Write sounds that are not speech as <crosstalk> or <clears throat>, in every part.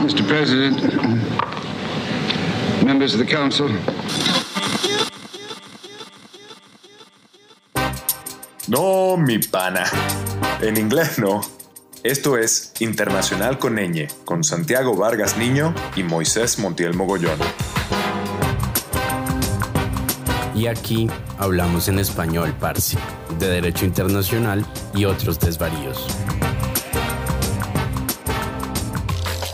Mr. President, members of the council. No, mi pana. En inglés no. Esto es Internacional con Ñ, con Santiago Vargas Niño y Moisés Montiel Mogollón. Y aquí hablamos en español, Parsi, de Derecho Internacional y otros desvaríos.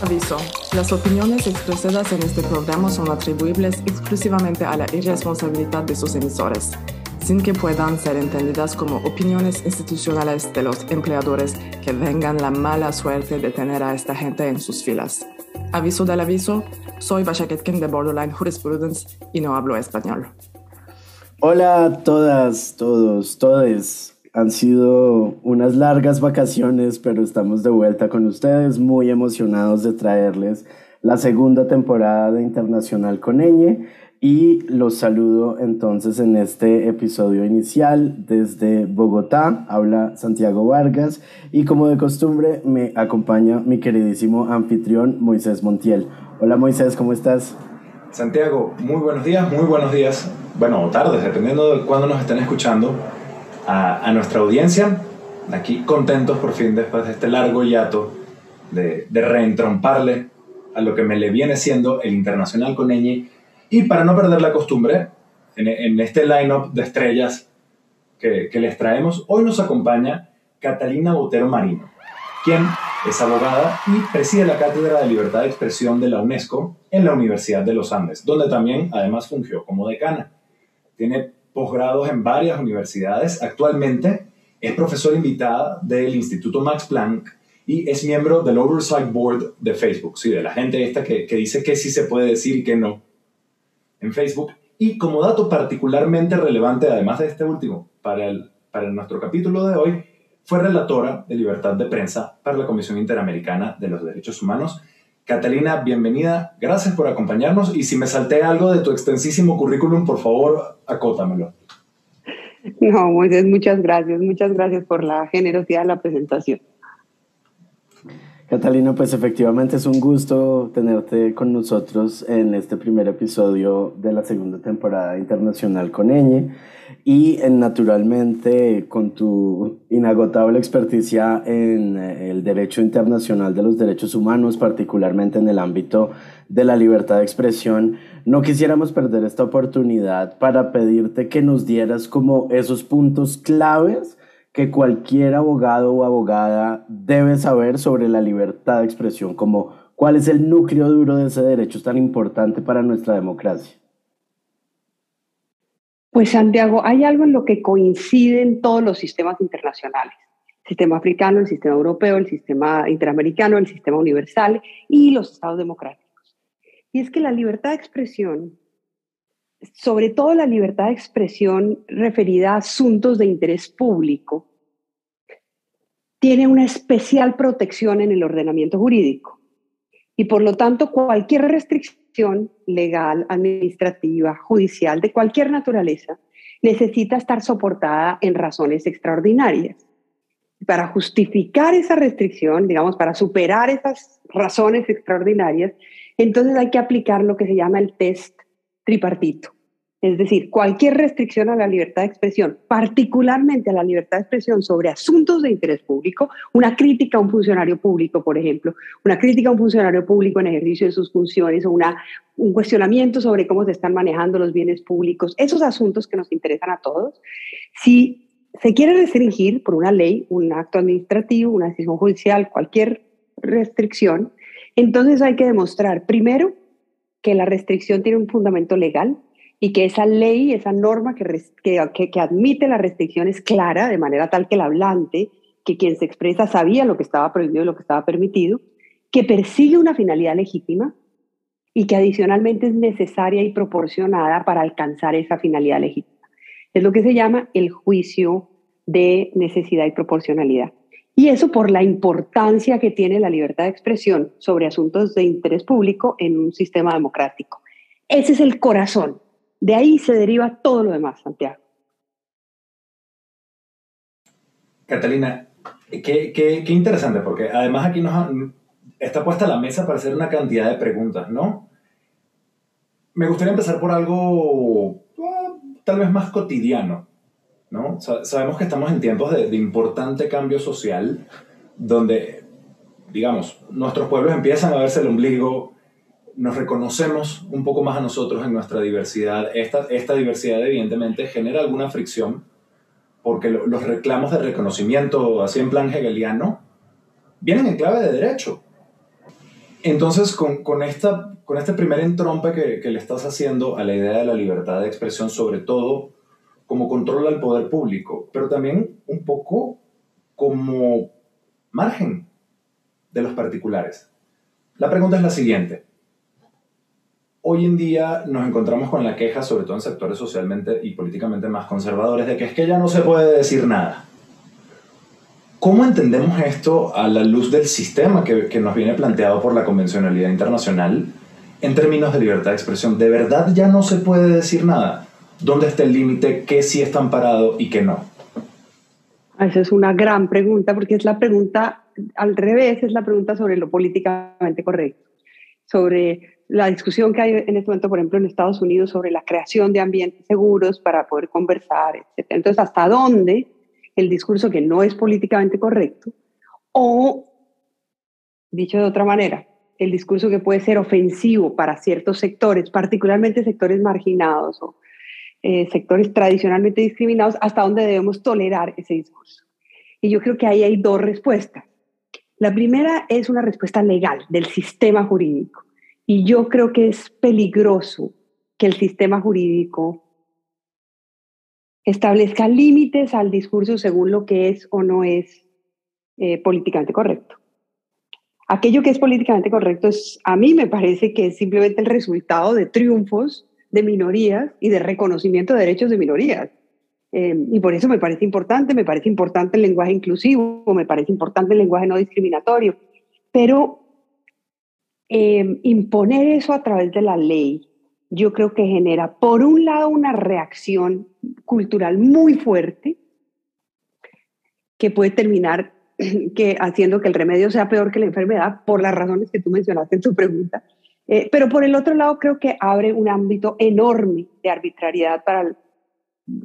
Aviso. Las opiniones expresadas en este programa son atribuibles exclusivamente a la irresponsabilidad de sus emisores, sin que puedan ser entendidas como opiniones institucionales de los empleadores que vengan la mala suerte de tener a esta gente en sus filas. Aviso del aviso, soy Basha Ketkin de Borderline Jurisprudence y no hablo español. Hola a todas, todos, todes. Han sido unas largas vacaciones, pero estamos de vuelta con ustedes, muy emocionados de traerles la segunda temporada de Internacional con Eñe y los saludo entonces en este episodio inicial desde Bogotá, habla Santiago Vargas y como de costumbre me acompaña mi queridísimo anfitrión Moisés Montiel. Hola Moisés, ¿cómo estás? Santiago, muy buenos días, muy buenos días, bueno, tardes, dependiendo de cuándo nos estén escuchando a, nuestra audiencia. Aquí contentos por fin después de este largo hiato de, de reentromparle a lo que me le viene siendo el Internacional con Eñi. Y para no perder la costumbre, en, este line-up de estrellas que, les traemos, hoy nos acompaña Catalina Botero Marino, quien es abogada y preside la Cátedra de Libertad de Expresión de la UNESCO en la Universidad de los Andes, donde también además fungió como decana. Tiene posgrados en varias universidades. Actualmente es profesora invitada del Instituto Max Planck y es miembro del Oversight Board de Facebook, sí, de la gente esta que, que dice que sí se puede decir y que no en Facebook. Y como dato particularmente relevante, además de este último, para, el, para nuestro capítulo de hoy, fue relatora de libertad de prensa para la Comisión Interamericana de los Derechos Humanos Catalina, bienvenida. Gracias por acompañarnos. Y si me salté algo de tu extensísimo currículum, por favor, acótamelo. No, Moisés, muchas gracias. Muchas gracias por la generosidad de la presentación. Catalina, pues efectivamente es un gusto tenerte con nosotros en este primer episodio de la segunda temporada internacional con Eñe. Y en, naturalmente con tu inagotable experticia en eh, el derecho internacional de los derechos humanos, particularmente en el ámbito de la libertad de expresión, no quisiéramos perder esta oportunidad para pedirte que nos dieras como esos puntos claves que cualquier abogado o abogada debe saber sobre la libertad de expresión, como cuál es el núcleo duro de ese derecho tan importante para nuestra democracia. Pues Santiago, hay algo en lo que coinciden todos los sistemas internacionales. El sistema africano, el sistema europeo, el sistema interamericano, el sistema universal y los estados democráticos. Y es que la libertad de expresión, sobre todo la libertad de expresión referida a asuntos de interés público, tiene una especial protección en el ordenamiento jurídico. Y por lo tanto, cualquier restricción legal, administrativa, judicial, de cualquier naturaleza, necesita estar soportada en razones extraordinarias. Para justificar esa restricción, digamos, para superar esas razones extraordinarias, entonces hay que aplicar lo que se llama el test tripartito. Es decir, cualquier restricción a la libertad de expresión, particularmente a la libertad de expresión sobre asuntos de interés público, una crítica a un funcionario público, por ejemplo, una crítica a un funcionario público en ejercicio de sus funciones o una, un cuestionamiento sobre cómo se están manejando los bienes públicos, esos asuntos que nos interesan a todos, si se quiere restringir por una ley, un acto administrativo, una decisión judicial, cualquier restricción, entonces hay que demostrar primero que la restricción tiene un fundamento legal, y que esa ley, esa norma que, que, que, admite la restricción es clara, de manera tal que el hablante, que quien se expresa sabía lo que estaba prohibido y lo que estaba permitido, que persigue una finalidad legítima y que adicionalmente es necesaria y proporcionada para alcanzar esa finalidad legítima. Es lo que se llama el juicio de necesidad y proporcionalidad. Y eso por la importancia que tiene la libertad de expresión sobre asuntos de interés público en un sistema democrático. Ese es el corazón de ahí se deriva todo lo demás, Santiago. Catalina, qué, interesante, porque además aquí nos está puesta la mesa para hacer una cantidad de preguntas, ¿no? Me gustaría empezar por algo ah, tal vez más cotidiano, ¿no? sabemos que estamos en tiempos de importante cambio social, donde, digamos, nuestros pueblos empiezan a verse el ombligo, nos reconocemos un poco más a nosotros en nuestra diversidad. Esta, esta diversidad evidentemente genera alguna fricción, porque los reclamos de reconocimiento, así en plan hegeliano, vienen en clave de derecho. Entonces, con, con, esta, con este primer entrompe que, que, le estás haciendo a la idea de la libertad de expresión, sobre todo como control al poder público, pero también un poco como margen de los particulares. La pregunta es la siguiente. Hoy en día nos encontramos con la queja, sobre todo en sectores socialmente y políticamente más conservadores, de que es que ya no se puede decir nada. ¿Cómo entendemos esto a la luz del sistema que, que, nos viene planteado por la convencionalidad internacional en términos de libertad de expresión? ¿De verdad ya no se puede decir nada? ¿Dónde está el límite? ¿Qué sí está amparado y qué no? Esa es una gran pregunta porque es la pregunta al revés, es la pregunta sobre lo políticamente correcto, sobre la discusión que hay en este momento, por ejemplo, en Estados Unidos sobre la creación de ambientes seguros para poder conversar, etc. Entonces, ¿hasta dónde el discurso que no es políticamente correcto, o, dicho de otra manera, el discurso que puede ser ofensivo para ciertos sectores, particularmente sectores marginados o eh, sectores tradicionalmente discriminados, hasta dónde debemos tolerar ese discurso. Y yo creo que ahí hay dos respuestas. La primera es una respuesta legal del sistema jurídico. Y yo creo que es peligroso que el sistema jurídico establezca límites al discurso según lo que es o no es eh, políticamente correcto. Aquello que es políticamente correcto es, a mí me parece que es simplemente el resultado de triunfos de minorías y de reconocimiento de derechos de minorías. Eh, y por eso me parece importante, me parece importante el lenguaje inclusivo, me parece importante el lenguaje no discriminatorio, pero eh, imponer eso a través de la ley yo creo que genera, por un lado, una reacción cultural muy fuerte que puede terminar <clears throat> que, haciendo que el remedio sea peor que la enfermedad, por las razones que tú mencionaste en tu pregunta. Eh, pero por el otro lado, creo que abre un ámbito enorme de arbitrariedad para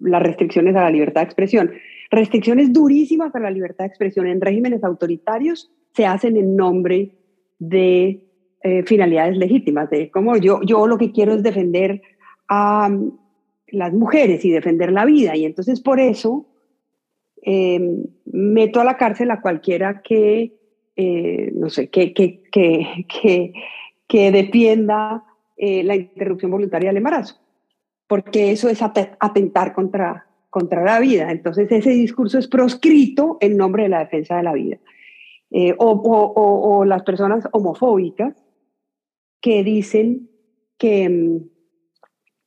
las restricciones a la libertad de expresión. Restricciones durísimas a la libertad de expresión en regímenes autoritarios se hacen en nombre de eh, finalidades legítimas, de como yo, yo lo que quiero es defender a um, las mujeres y defender la vida. Y entonces por eso em, meto a la cárcel a cualquiera que, eh, no sé, que, que, que, que, defienda eh, la interrupción voluntaria del embarazo, porque eso es atentar contra, contra la vida. Entonces ese discurso es proscrito en nombre de la defensa de la vida. o, o, o, las personas homofóbicas que dicen que, mm,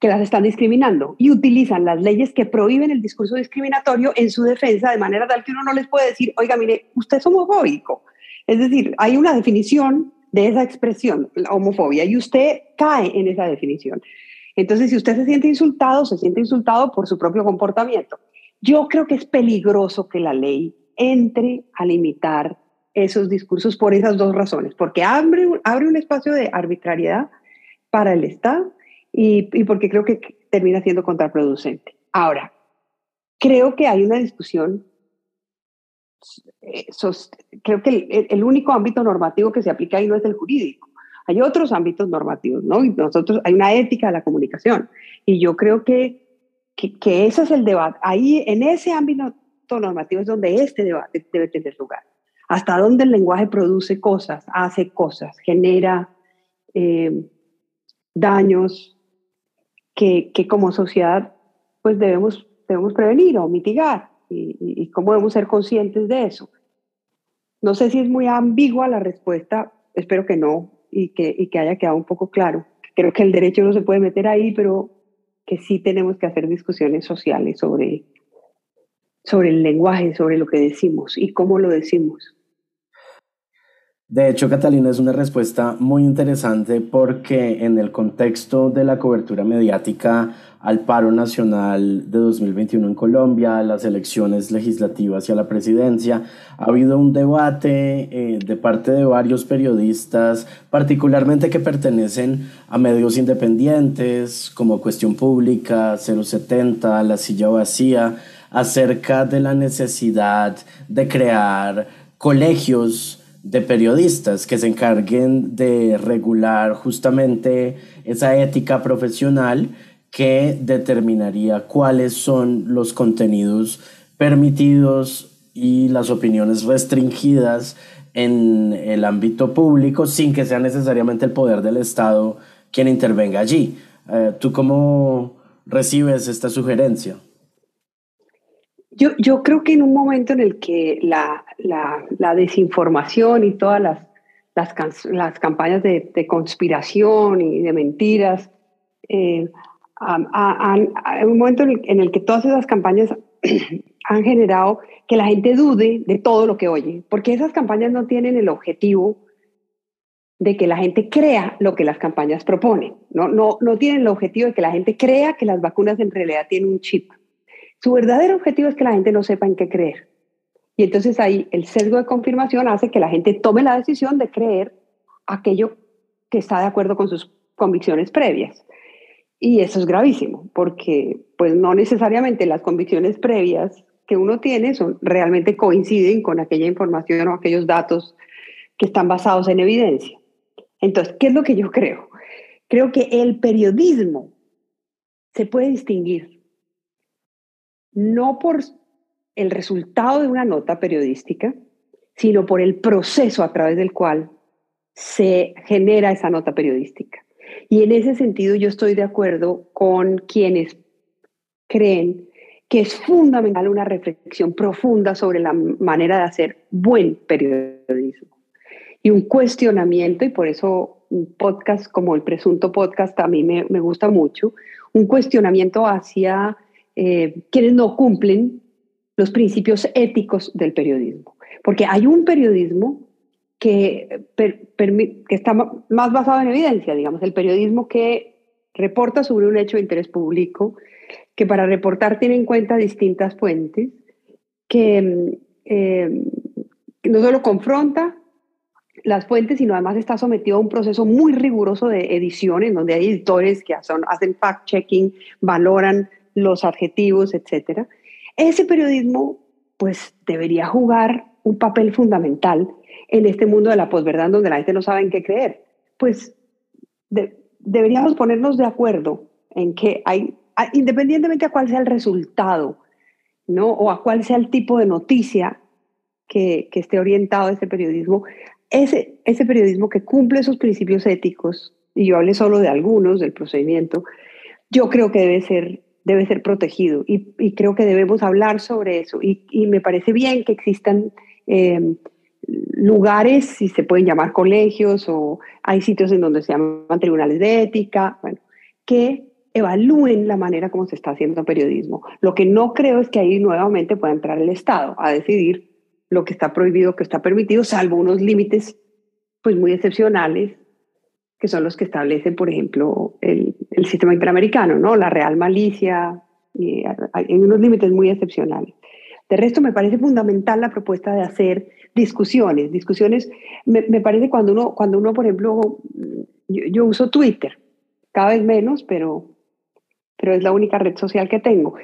que las están discriminando y utilizan las leyes que prohíben el discurso discriminatorio en su defensa de manera tal que uno no les puede decir, oiga, mire, usted es homofóbico. Es decir, hay una definición de esa expresión, la homofobia, y usted cae en esa definición. Entonces, si usted se siente insultado, se siente insultado por su propio comportamiento. Yo creo que es peligroso que la ley entre a limitar esos discursos por esas dos razones, porque abre, abre un espacio de arbitrariedad para el Estado y, y porque creo que termina siendo contraproducente. Ahora, creo que hay una discusión, eh, creo que el, el, único ámbito normativo que se aplica ahí no es el jurídico, hay otros ámbitos normativos, ¿no? Y nosotros, hay una ética de la comunicación, y yo creo que, que, que ese es el debate. Ahí, en ese ámbito normativo es donde este debate debe tener lugar hasta dónde el lenguaje produce cosas, hace cosas, genera eh, daños que, que, como sociedad pues debemos, debemos prevenir o mitigar y, y, cómo debemos ser conscientes de eso. No sé si es muy ambigua la respuesta, espero que no y que, y que haya quedado un poco claro. Creo que el derecho no se puede meter ahí, pero que sí tenemos que hacer discusiones sociales sobre, sobre el lenguaje, sobre lo que decimos y cómo lo decimos. De hecho, Catalina, es una respuesta muy interesante porque en el contexto de la cobertura mediática al paro nacional de 2021 en Colombia, las elecciones legislativas y a la presidencia, ha habido un debate eh, de parte de varios periodistas, particularmente que pertenecen a medios independientes como Cuestión Pública, 070, La Silla Vacía, acerca de la necesidad de crear colegios de periodistas que se encarguen de regular justamente esa ética profesional que determinaría cuáles son los contenidos permitidos y las opiniones restringidas en el ámbito público sin que sea necesariamente el poder del Estado quien intervenga allí. Eh, ¿Tú cómo recibes esta sugerencia? Yo, yo creo que en un momento en el que la, desinformación y todas las, campañas de, conspiración y de mentiras, eh, hay un momento en el, que todas esas campañas <clears throat> han generado que la gente dude de todo lo que oye, porque esas campañas no tienen el objetivo de que la gente crea lo que las campañas proponen, no, no, no tienen el objetivo de que la gente crea que las vacunas en realidad tienen un chip su verdadero objetivo es que la gente no sepa en qué creer. Y entonces ahí el sesgo de confirmación hace que la gente tome la decisión de creer aquello que está de acuerdo con sus convicciones previas. Y eso es gravísimo, porque pues no necesariamente las convicciones previas que uno tiene son realmente coinciden con aquella información o aquellos datos que están basados en evidencia. Entonces, ¿qué es lo que yo creo? Creo que el periodismo se puede distinguir no por el resultado de una nota periodística, sino por el proceso a través del cual se genera esa nota periodística. Y en ese sentido yo estoy de acuerdo con quienes creen que es fundamental una reflexión profunda sobre la manera de hacer buen periodismo y un cuestionamiento, y por eso un podcast como el presunto podcast a mí me, gusta mucho, un cuestionamiento hacia eh, quienes no cumplen los principios éticos del periodismo. Porque hay un periodismo que, que está más basado en evidencia, digamos, el periodismo que reporta sobre un hecho de interés público, que para reportar tiene en cuenta distintas fuentes, que eh, no solo confronta las fuentes, sino además está sometido a un proceso muy riguroso de edición, en donde hay editores que hacen fact-checking, valoran los adjetivos, etcétera, ese periodismo pues debería jugar un papel fundamental en este mundo de la posverdad donde la gente no sabe en qué creer. Pues deberíamos ponernos de acuerdo en que hay, independientemente a cuál sea el resultado, ¿no? O a cuál sea el tipo de noticia que, que esté orientado a ese periodismo, ese, ese periodismo que cumple esos principios éticos, y yo hablé solo de algunos del procedimiento, yo creo que debe ser debe ser protegido y, creo que debemos hablar sobre eso y, me parece bien que existan eh, lugares, si se pueden llamar colegios o hay sitios en donde se llaman tribunales de ética, bueno, que evalúen la manera como se está haciendo periodismo. Lo que no creo es que ahí nuevamente pueda entrar el Estado a decidir lo que está prohibido, que está permitido, salvo unos límites pues muy excepcionales que son los que establecen, por ejemplo, el, el sistema interamericano, ¿no? La real malicia, y en unos límites muy excepcionales. De resto, me parece fundamental la propuesta de hacer discusiones. Discusiones, me, me parece cuando uno, cuando uno, por ejemplo, yo, uso Twitter, cada vez menos, pero, pero es la única red social que tengo.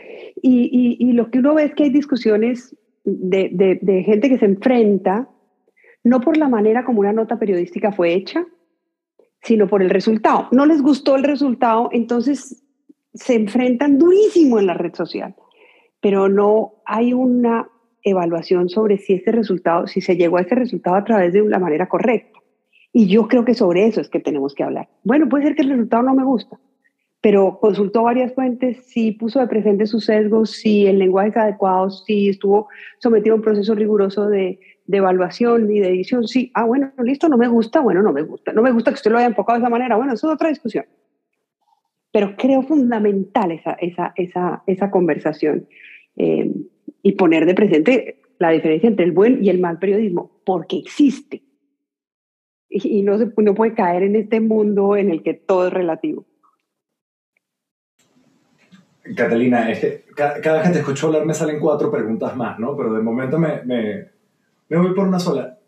Y, y, y lo que uno ve es que hay discusiones de, de gente que se enfrenta, no por la manera como una nota periodística fue hecha, sino por el resultado. No les gustó el resultado, entonces se enfrentan durísimo en la red social, pero no hay una evaluación sobre si ese resultado, si se llegó a ese resultado a través de la manera correcta. Y yo creo que sobre eso es que tenemos que hablar. Bueno, puede ser que el resultado no me gusta, pero consultó varias fuentes, si puso de presente sus sesgos, si el lenguaje es adecuado, si estuvo sometido a un proceso riguroso de, de evaluación y de edición, sí, ah, bueno, listo, no me gusta, bueno, no me gusta, no me gusta que usted lo haya enfocado de esa manera, bueno, eso es otra discusión. Pero creo fundamental esa, esa, esa, esa conversación eh, y poner de presente la diferencia entre el buen y el mal periodismo, porque existe. y, no, se, no puede caer en este mundo en el que todo es relativo. Catalina, es que cada, vez que te escucho hablar me salen cuatro preguntas más, ¿no? Pero de momento me, me, me voy por una sola.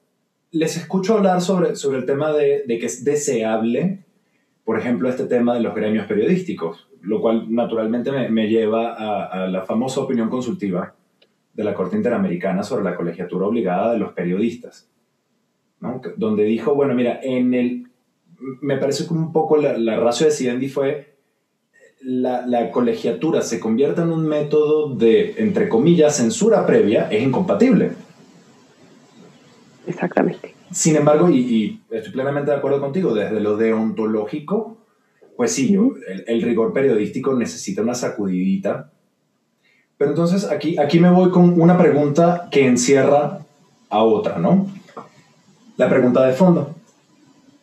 Les escucho hablar sobre, sobre el tema de, de, que es deseable, por ejemplo, este tema de los gremios periodísticos, lo cual naturalmente me, me lleva a, a, la famosa opinión consultiva de la Corte Interamericana sobre la colegiatura obligada de los periodistas, ¿no? donde dijo, bueno, mira, en el, me parece que un poco la, la ratio de Cidendi fue la, la, colegiatura se convierta en un método de, entre comillas, censura previa, es incompatible. Exactamente. Sin embargo, y, y estoy plenamente de acuerdo contigo, desde lo deontológico, pues sí, el, el, rigor periodístico necesita una sacudidita. Pero entonces aquí, aquí me voy con una pregunta que encierra a otra, ¿no? La pregunta de fondo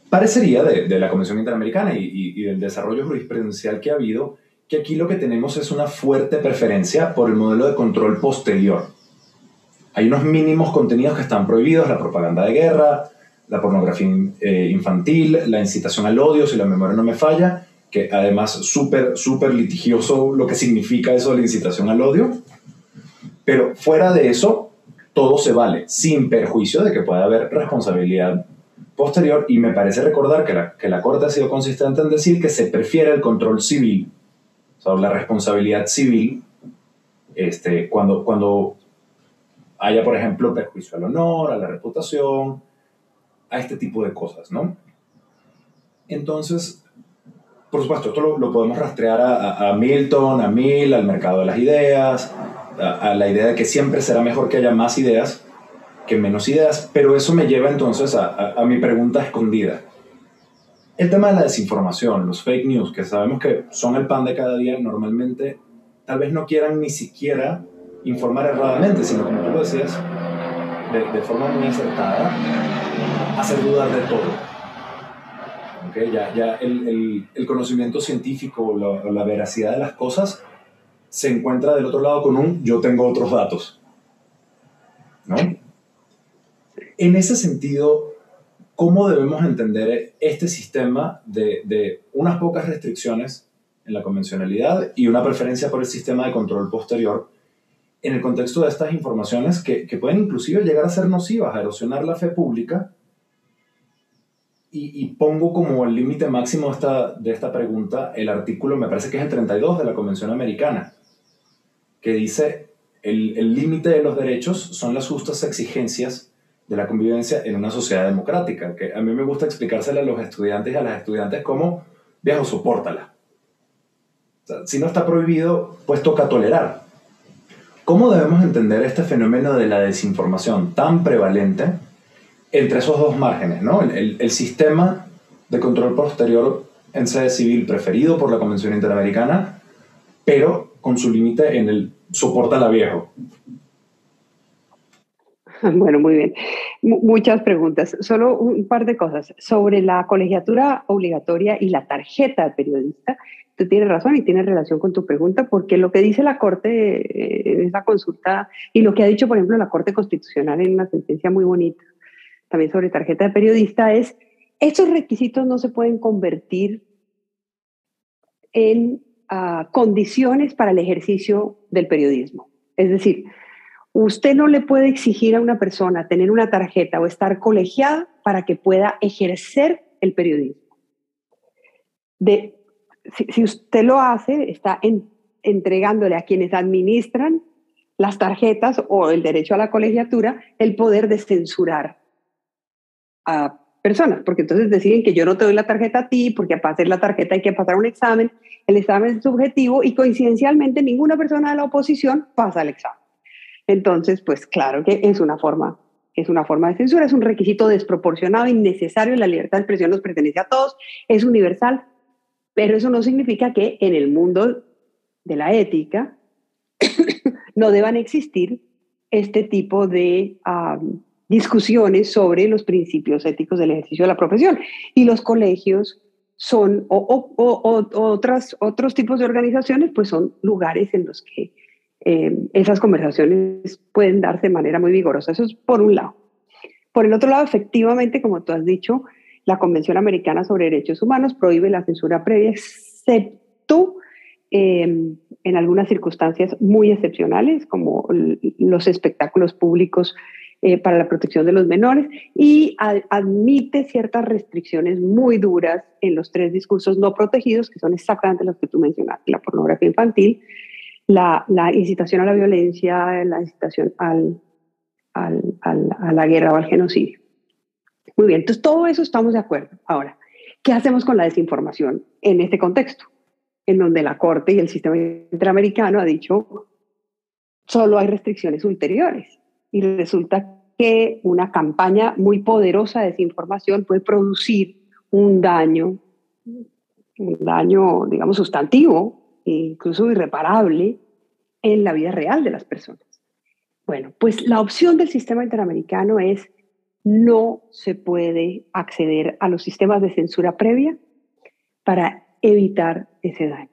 parecería de, de la Convención Interamericana y, y, y, del desarrollo jurisprudencial que ha habido, que aquí lo que tenemos es una fuerte preferencia por el modelo de control posterior. Hay unos mínimos contenidos que están prohibidos, la propaganda de guerra, la pornografía eh, infantil, la incitación al odio, si la memoria no me falla, que además súper, súper litigioso lo que significa eso de la incitación al odio. Pero fuera de eso, todo se vale, sin perjuicio de que pueda haber responsabilidad posterior y me parece recordar que la, que la Corte ha sido consistente en decir que se prefiere el control civil, o sea, la responsabilidad civil, este, cuando, cuando haya, por ejemplo, perjuicio al honor, a la reputación, a este tipo de cosas, ¿no? Entonces, por supuesto, esto lo, podemos rastrear a, a, Milton, a Mill, al mercado de las ideas, a, la idea de que siempre será mejor que haya más ideas, que menos ideas, pero eso me lleva entonces a, a, mi pregunta escondida. El tema de la desinformación, los fake news, que sabemos que son el pan de cada día, normalmente tal vez no quieran ni siquiera informar erradamente, sino como tú lo decías, de, forma muy acertada, hacer dudar de todo. ¿Okay? Ya, ya el, el, el, conocimiento científico, la, la veracidad de las cosas, se encuentra del otro lado con un yo tengo otros datos. ¿No? En ese sentido, ¿cómo debemos entender este sistema de, de, unas pocas restricciones en la convencionalidad y una preferencia por el sistema de control posterior en el contexto de estas informaciones que, que pueden inclusive llegar a ser nocivas, a erosionar la fe pública? Y, y pongo como el límite máximo esta, de esta pregunta el artículo, me parece que es el 32 de la Convención Americana, que dice el límite de los derechos son las justas exigencias de la convivencia en una sociedad democrática, que a mí me gusta explicársela a los estudiantes y a las estudiantes como, viejo, soportala. O sea, si no está prohibido, pues toca tolerar. ¿Cómo debemos entender este fenómeno de la desinformación tan prevalente entre esos dos márgenes? ¿no? El, el, el sistema de control posterior en sede civil preferido por la Convención Interamericana, pero con su límite en el soporta la viejo. <laughs> Bueno, muy bien. M muchas preguntas. Solo un par de cosas. Sobre la colegiatura obligatoria y la tarjeta de periodista, tú tienes razón y tienes relación con tu pregunta, porque lo que dice la Corte en esa consulta y lo que ha dicho, por ejemplo, la Corte Constitucional en una sentencia muy bonita, también sobre tarjeta de periodista, es, estos requisitos no se pueden convertir en uh, condiciones para el ejercicio del periodismo. Es decir, Usted no le puede exigir a una persona tener una tarjeta o estar colegiada para que pueda ejercer el periodismo. De, si, usted lo hace, está en, entregándole a quienes administran las tarjetas o el derecho a la colegiatura el poder de censurar a personas, porque entonces deciden que yo no te doy la tarjeta a ti, porque para hacer la tarjeta hay que pasar un examen, el examen es subjetivo y coincidencialmente ninguna persona de la oposición pasa el examen. Entonces, pues claro que es una forma, es una forma de censura, es un requisito desproporcionado, innecesario, la libertad de expresión nos pertenece a todos, es universal, pero eso no significa que en el mundo de la ética <coughs> no deban existir este tipo de discusiones sobre los principios éticos del ejercicio de la profesión. Y los colegios son, o, otras, otros tipos de organizaciones, pues son lugares en los que eh, esas conversaciones pueden darse de manera muy vigorosa. Eso es por un lado. Por el otro lado, efectivamente, como tú has dicho, La Convención Americana sobre Derechos Humanos prohíbe la censura previa, excepto em, en algunas circunstancias muy excepcionales, como los espectáculos públicos eh, para la protección de los menores, y admite ciertas restricciones muy duras en los tres discursos no protegidos, que son exactamente los que tú mencionaste, la pornografía infantil, la, incitación a la violencia, la incitación al, a la guerra o al genocidio. Muy bien, entonces todo eso estamos de acuerdo. Ahora, ¿qué hacemos con la desinformación en este contexto? En donde la Corte y el sistema interamericano ha dicho solo hay restricciones ulteriores y resulta que una campaña muy poderosa de desinformación puede producir un daño, un daño, digamos, sustantivo, incluso irreparable, en la vida real de las personas. Bueno, pues la opción del sistema interamericano es no se puede acceder a los sistemas de censura previa para evitar ese daño.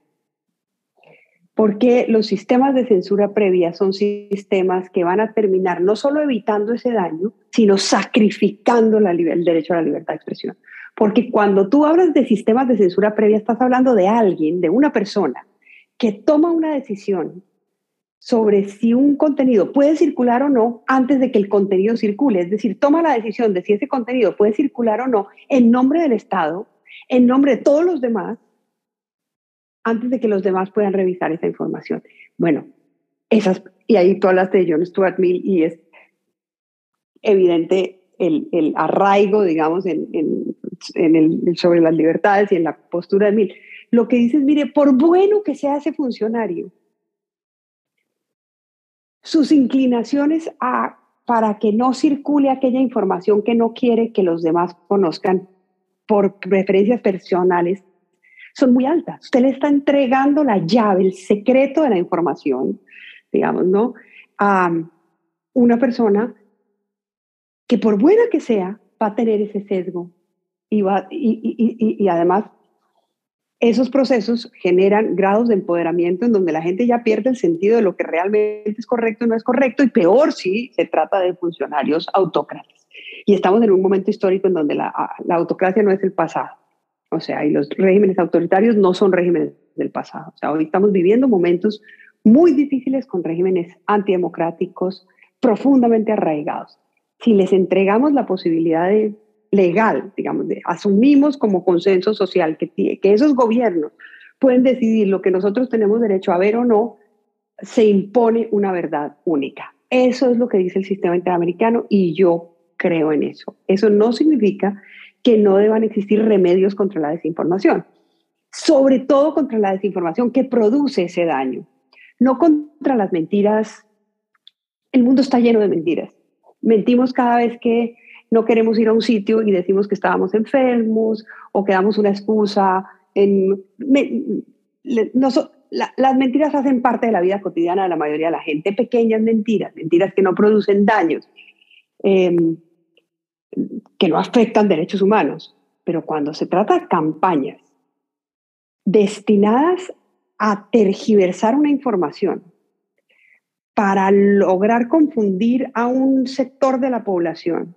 Porque los sistemas de censura previa son sistemas que van a terminar no solo evitando ese daño, sino sacrificando el derecho a la libertad de expresión. Porque cuando tú hablas de sistemas de censura previa, estás hablando de alguien, de una persona, que toma una decisión sobre si un contenido puede circular o no antes de que el contenido circule. Es decir, toma la decisión de si ese contenido puede circular o no en nombre del Estado, en nombre de todos los demás, antes de que los demás puedan revisar esa información. Bueno, esas, y ahí tú hablaste de John Stuart Mill y es evidente el, el arraigo, digamos, en, en, el, sobre las libertades y en la postura de Mill. Lo que dices, mire, por bueno que sea ese funcionario, sus inclinaciones a, para que no circule aquella información que no quiere que los demás conozcan por preferencias personales son muy altas. Usted le está entregando la llave, el secreto de la información, digamos, ¿no? A una persona que por buena que sea, va a tener ese sesgo y, va, y, y además esos procesos generan grados de empoderamiento en donde la gente ya pierde el sentido de lo que realmente es correcto y no es correcto, y peor si se trata de funcionarios autócratas. Y estamos en un momento histórico en donde la, autocracia no es el pasado. O sea, y los regímenes autoritarios no son regímenes del pasado. O sea, hoy estamos viviendo momentos muy difíciles con regímenes antidemocráticos profundamente arraigados. Si les entregamos la posibilidad de legal, digamos, asumimos como consenso social que, que esos gobiernos pueden decidir lo que nosotros tenemos derecho a ver o no, se impone una verdad única. Eso es lo que dice el sistema interamericano y yo creo en eso. Eso no significa que no deban existir remedios contra la desinformación, sobre todo contra la desinformación que produce ese daño, no contra las mentiras. El mundo está lleno de mentiras. Mentimos cada vez que no queremos ir a un sitio y decimos que estábamos enfermos o que damos una excusa. Las mentiras hacen parte de la vida cotidiana de la mayoría de la gente, pequeñas mentiras, mentiras que no producen daños, em, que no afectan derechos humanos. Pero cuando se trata de campañas destinadas a tergiversar una información para lograr confundir a un sector de la población,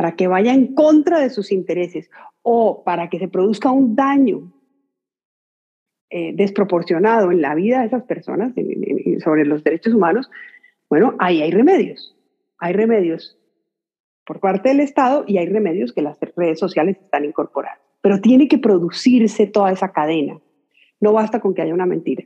para que vaya en contra de sus intereses o para que se produzca un daño eh, desproporcionado en la vida de esas personas sobre los derechos humanos, bueno, ahí hay remedios. Hay remedios por parte del Estado y hay remedios que las redes sociales están incorporando. Pero tiene que producirse toda esa cadena. No basta con que haya una mentira.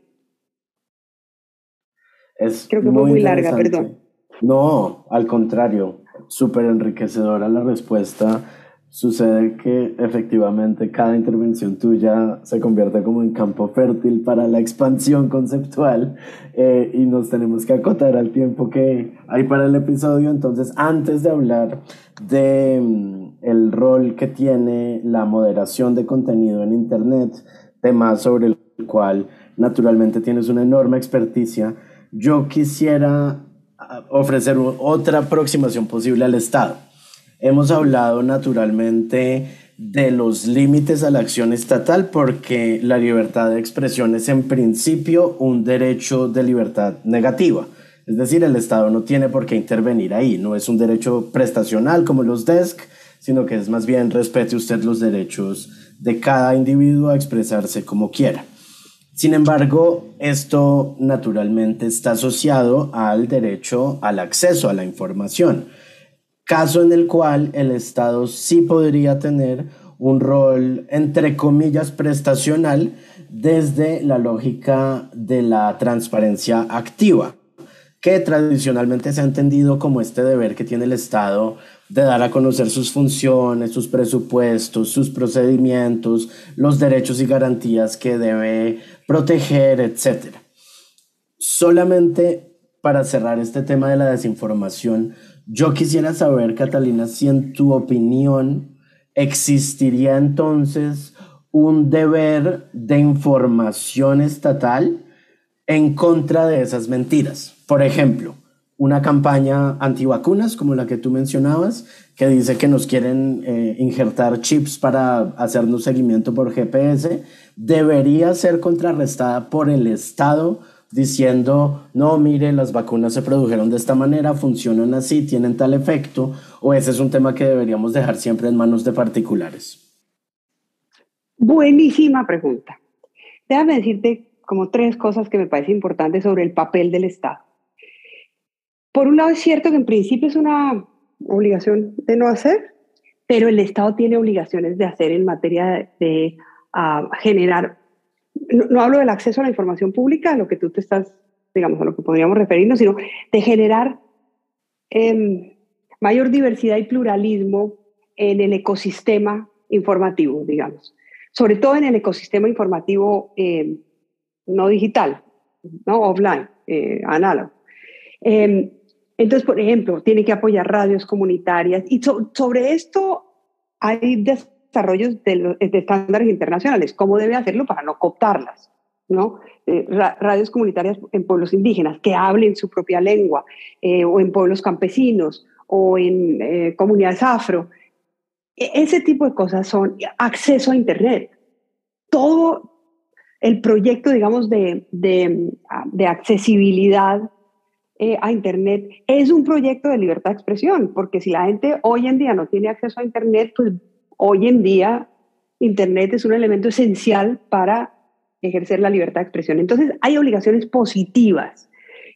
Es Creo que fue muy larga, perdón. No, al contrario súper enriquecedora la respuesta. Sucede que efectivamente cada intervención tuya se convierte como en campo fértil para la expansión conceptual eh, y nos tenemos que acotar al tiempo que hay para el episodio. Entonces, antes de hablar de mm, rol que tiene la moderación de contenido en Internet, tema sobre el cual naturalmente tienes una enorme experticia, yo quisiera ofrecer otra aproximación posible al Estado. Hemos hablado naturalmente de los límites a la acción estatal porque la libertad de expresión es en principio un derecho de libertad negativa. Es decir, el Estado no tiene por qué intervenir ahí, no es un derecho prestacional como los DESC, sino que es más bien respete usted los derechos de cada individuo a expresarse como quiera. Sin embargo, esto naturalmente está asociado al derecho al acceso a la información, caso en el cual el Estado sí podría tener un rol, entre comillas, prestacional desde la lógica de la transparencia activa, que tradicionalmente se ha entendido como este deber que tiene el Estado de dar a conocer sus funciones, sus presupuestos, sus procedimientos, los derechos y garantías que debe proteger, etc. Solamente para cerrar este tema de la desinformación, yo quisiera saber, Catalina, si en tu opinión ¿existiría entonces un deber de información estatal en contra de esas mentiras? Por ejemplo, una campaña antivacunas como la que tú mencionabas, que dice que nos quieren eh, injertar chips para hacernos seguimiento por GPS, debería ser contrarrestada por el Estado diciendo, no, mire, las vacunas se produjeron de esta manera, funcionan así, tienen tal efecto, o ese es un tema que deberíamos dejar siempre en manos de particulares? Buenísima pregunta. Déjame decirte como tres cosas que me parecen importantes sobre el papel del Estado. Por un lado, es cierto que en principio es una obligación de no hacer, pero el Estado tiene obligaciones de hacer en materia de, generar no, hablo del acceso a la información pública, a lo que tú te estás, digamos, a lo que podríamos referirnos, sino de generar em, mayor diversidad y pluralismo en el ecosistema informativo, digamos. Sobre todo en el ecosistema informativo em, no digital, no offline, eh, análogo. Em, entonces, por ejemplo, tiene que apoyar radios comunitarias y sobre esto hay desarrollos de, estándares internacionales, cómo debe hacerlo para no cooptarlas. ¿no? Eh, radios comunitarias en pueblos indígenas que hablen su propia lengua, eh, o en pueblos campesinos, o en eh, comunidades afro. E, ese tipo de cosas son acceso a Internet. Todo el proyecto, digamos, de, de, de accesibilidad a Internet es un proyecto de libertad de expresión, porque si la gente hoy en día no tiene acceso a Internet, pues hoy en día Internet es un elemento esencial para ejercer la libertad de expresión. Entonces, hay obligaciones positivas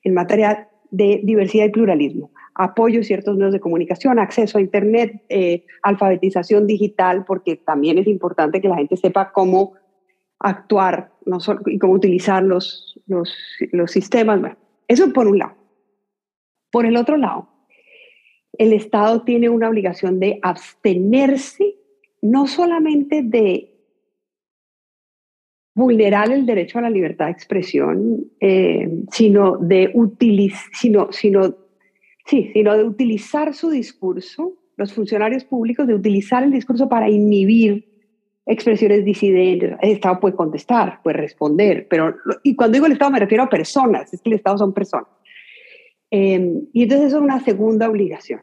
en materia de diversidad y pluralismo. Apoyo a ciertos medios de comunicación, acceso a Internet, eh, alfabetización digital, porque también es importante que la gente sepa cómo actuar no y cómo utilizar los, los, los sistemas. Bueno, eso por un lado. Por el otro lado, el Estado tiene una obligación de abstenerse no solamente de vulnerar el derecho a la libertad de expresión, eh, sino, de sino, sino, sí, sino de utilizar su discurso, los funcionarios públicos, de utilizar el discurso para inhibir expresiones disidentes. El Estado puede contestar, puede responder, pero, y cuando digo el Estado me refiero a personas, es que el Estado son personas. Eh, y entonces eso es una segunda obligación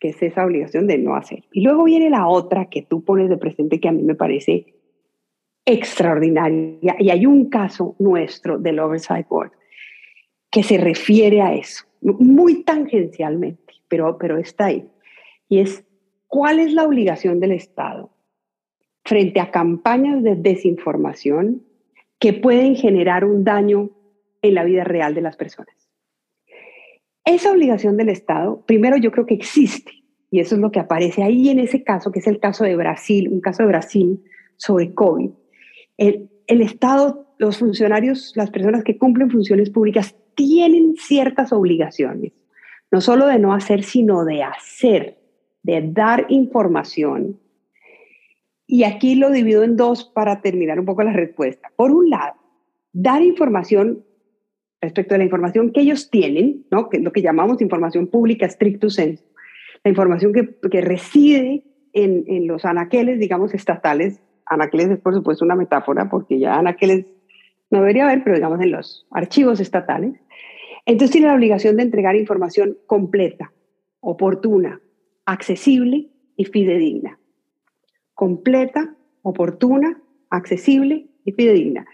que es esa obligación de no hacer. Y luego viene la otra que tú pones de presente que a mí me parece extraordinaria. Y hay un caso nuestro del Oversight Board que se refiere a eso, muy tangencialmente, pero, pero está ahí. Y es, ¿cuál es la obligación del Estado frente a campañas de desinformación que pueden generar un daño en la vida real de las personas? Esa obligación del Estado, primero yo creo que existe, y eso es lo que aparece ahí en ese caso, que es el caso de Brasil, un caso de Brasil sobre COVID. El, el Estado, los funcionarios, las personas que cumplen funciones públicas tienen ciertas obligaciones, no solo de no hacer, sino de hacer, de dar información. Y aquí lo divido en dos para terminar un poco la respuesta. Por un lado, dar información respecto a la información que ellos tienen, ¿no? que lo que llamamos información pública stricto sensu, la información que, que reside en, en, los anaqueles, digamos, estatales. Anaqueles es, por supuesto, una metáfora, porque ya anaqueles no debería haber, pero digamos en los archivos estatales. Entonces tiene la obligación de entregar información completa, oportuna, accesible y fidedigna. Completa, oportuna, accesible y fidedigna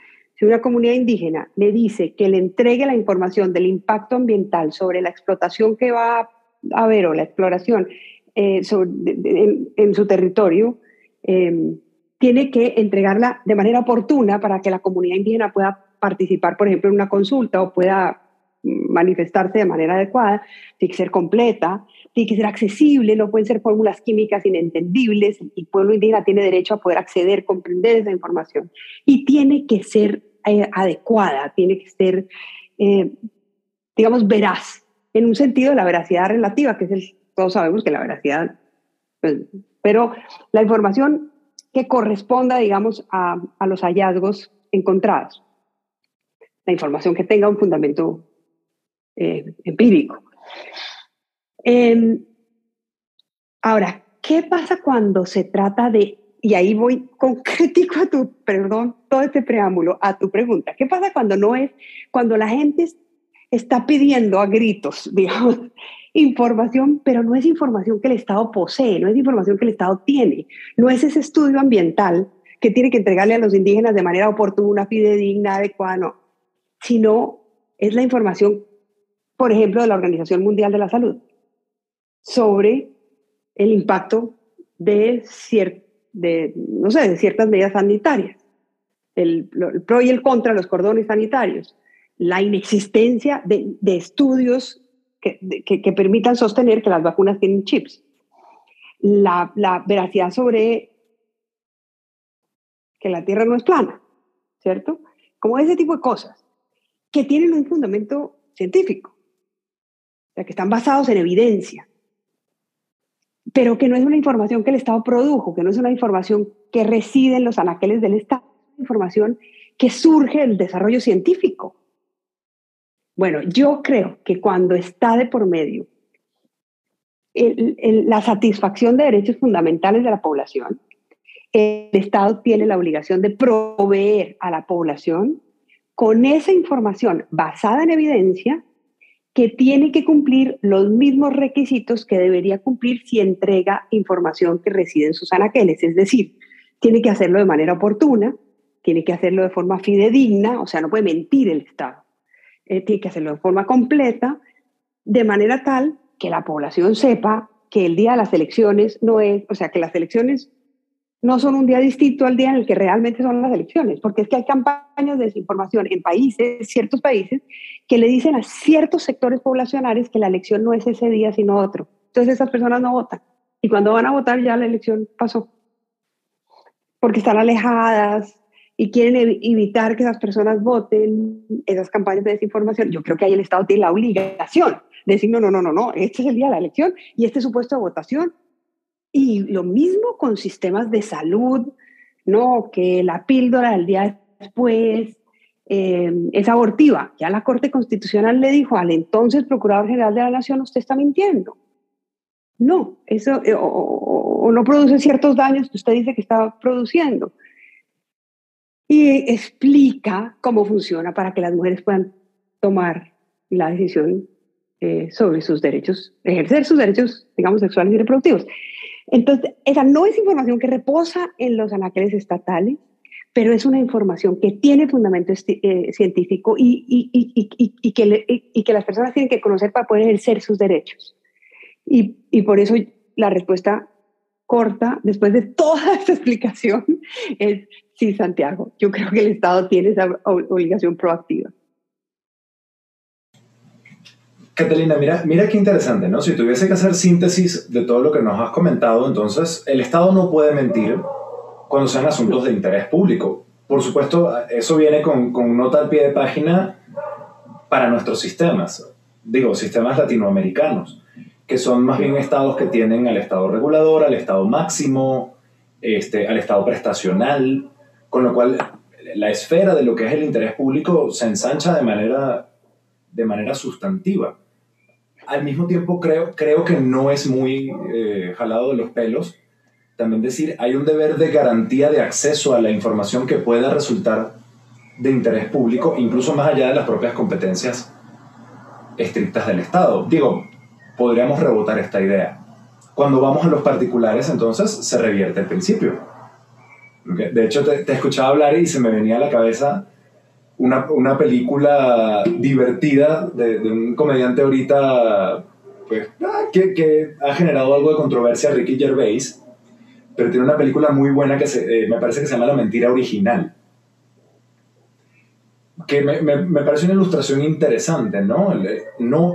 si una comunidad indígena le dice que le entregue la información del impacto ambiental sobre la explotación que va a haber o la exploración eh, en, su territorio, em, tiene que entregarla de manera oportuna para que la comunidad indígena pueda participar, por ejemplo, en una consulta o pueda manifestarse de manera adecuada, tiene que ser completa, tiene que ser accesible, no pueden ser fórmulas químicas inentendibles, el pueblo indígena tiene derecho a poder acceder, comprender esa información y tiene que ser eh, adecuada, tiene que ser, eh, digamos, veraz, en un sentido la veracidad relativa, que es el, todos sabemos que la veracidad, pues, pero la información que corresponda, digamos, a, a los hallazgos encontrados, la información que tenga un fundamento eh, empírico. Em, ahora, ¿qué pasa cuando se trata de, y ahí voy concretico <laughs> a tu, perdón, todo este preámbulo, a tu pregunta, ¿qué pasa cuando no es, cuando la gente está pidiendo a gritos, <laughs> digamos, información, pero no es información que el Estado posee, no es información que el Estado tiene, no es ese estudio ambiental que tiene que entregarle a los indígenas de manera oportuna, fidedigna, adecuada, no, sino es la información por ejemplo, de la Organización Mundial de la Salud, sobre el impacto de, de, no sé, de ciertas medidas sanitarias, el, pro y el contra, los cordones sanitarios, la inexistencia de, estudios que, que, permitan sostener que las vacunas tienen chips, la, la veracidad sobre que la Tierra no es plana, ¿cierto? Como ese tipo de cosas que tienen un fundamento científico que están basados en evidencia, pero que no es una información que el Estado produjo, que no es una información que reside en los anaqueles del Estado, es información que surge del desarrollo científico. Bueno, yo creo que cuando está de por medio la satisfacción de derechos fundamentales de la población, el Estado tiene la obligación de proveer a la población con esa información basada en evidencia que tiene que cumplir los mismos requisitos que debería cumplir si entrega información que reside en sus anaqueles. Es decir, tiene que hacerlo de manera oportuna, tiene que hacerlo de forma fidedigna, o sea, no puede mentir el Estado. Eh, tiene que hacerlo de forma completa, de manera tal que la población sepa que el día de las elecciones no es, o sea, que las elecciones no son un día distinto al día en el que realmente son las elecciones, porque es que hay campañas de desinformación en países, ciertos países, que le dicen a ciertos sectores poblacionales que la elección no es ese día, sino otro. Entonces esas personas no votan. Y cuando van a votar ya la elección pasó. Porque están alejadas y quieren evitar que esas personas voten esas campañas de desinformación. Yo creo que ahí el Estado tiene la obligación de decir, no, no, no, no, no, este es el día de la elección y este supuesto de votación y lo mismo con sistemas de salud, ¿no? Que la píldora del día después eh, es abortiva. Ya la Corte Constitucional le dijo al entonces Procurador General de la Nación, usted está mintiendo. No, eso eh, o, no produce ciertos daños que usted dice que está produciendo. Y explica cómo funciona para que las mujeres puedan tomar la decisión eh, sobre sus derechos, ejercer sus derechos, digamos, sexuales y reproductivos. Entonces, esa no es información que reposa en los anaqueles estatales, pero es una información que tiene fundamento eh, científico y, y, que y, que las personas tienen que conocer para poder ejercer sus derechos. Y, por eso la respuesta corta, después de toda <laughs> esta explicación, es sí, Santiago. Yo creo que el Estado tiene esa obligación proactiva. Catalina, mira, mira qué interesante, ¿no? Si tuviese que hacer síntesis de todo lo que nos has comentado, entonces el Estado no puede mentir cuando sean asuntos de interés público. Por supuesto, eso viene con, con nota al pie de página para nuestros sistemas, digo, sistemas latinoamericanos, que son más bien estados que tienen al Estado regulador, al Estado máximo, este, al Estado prestacional, con lo cual la esfera de lo que es el interés público se ensancha de manera, de manera sustantiva al mismo tiempo creo, creo que no es muy eh, jalado de los pelos. También decir, hay un deber de garantía de acceso a la información que pueda resultar de interés público, incluso más allá de las propias competencias estrictas del Estado. Digo, podríamos rebotar esta idea. Cuando vamos a los particulares, entonces se revierte el principio. De hecho, te, te escuchaba hablar y se me venía a la cabeza una, una película divertida de, un comediante ahorita pues, ah, que, que, ha generado algo de controversia Ricky Gervais, pero tiene una película muy buena que se, eh, me parece que se llama La Mentira Original. Que me, me, me parece una ilustración interesante, ¿no? No,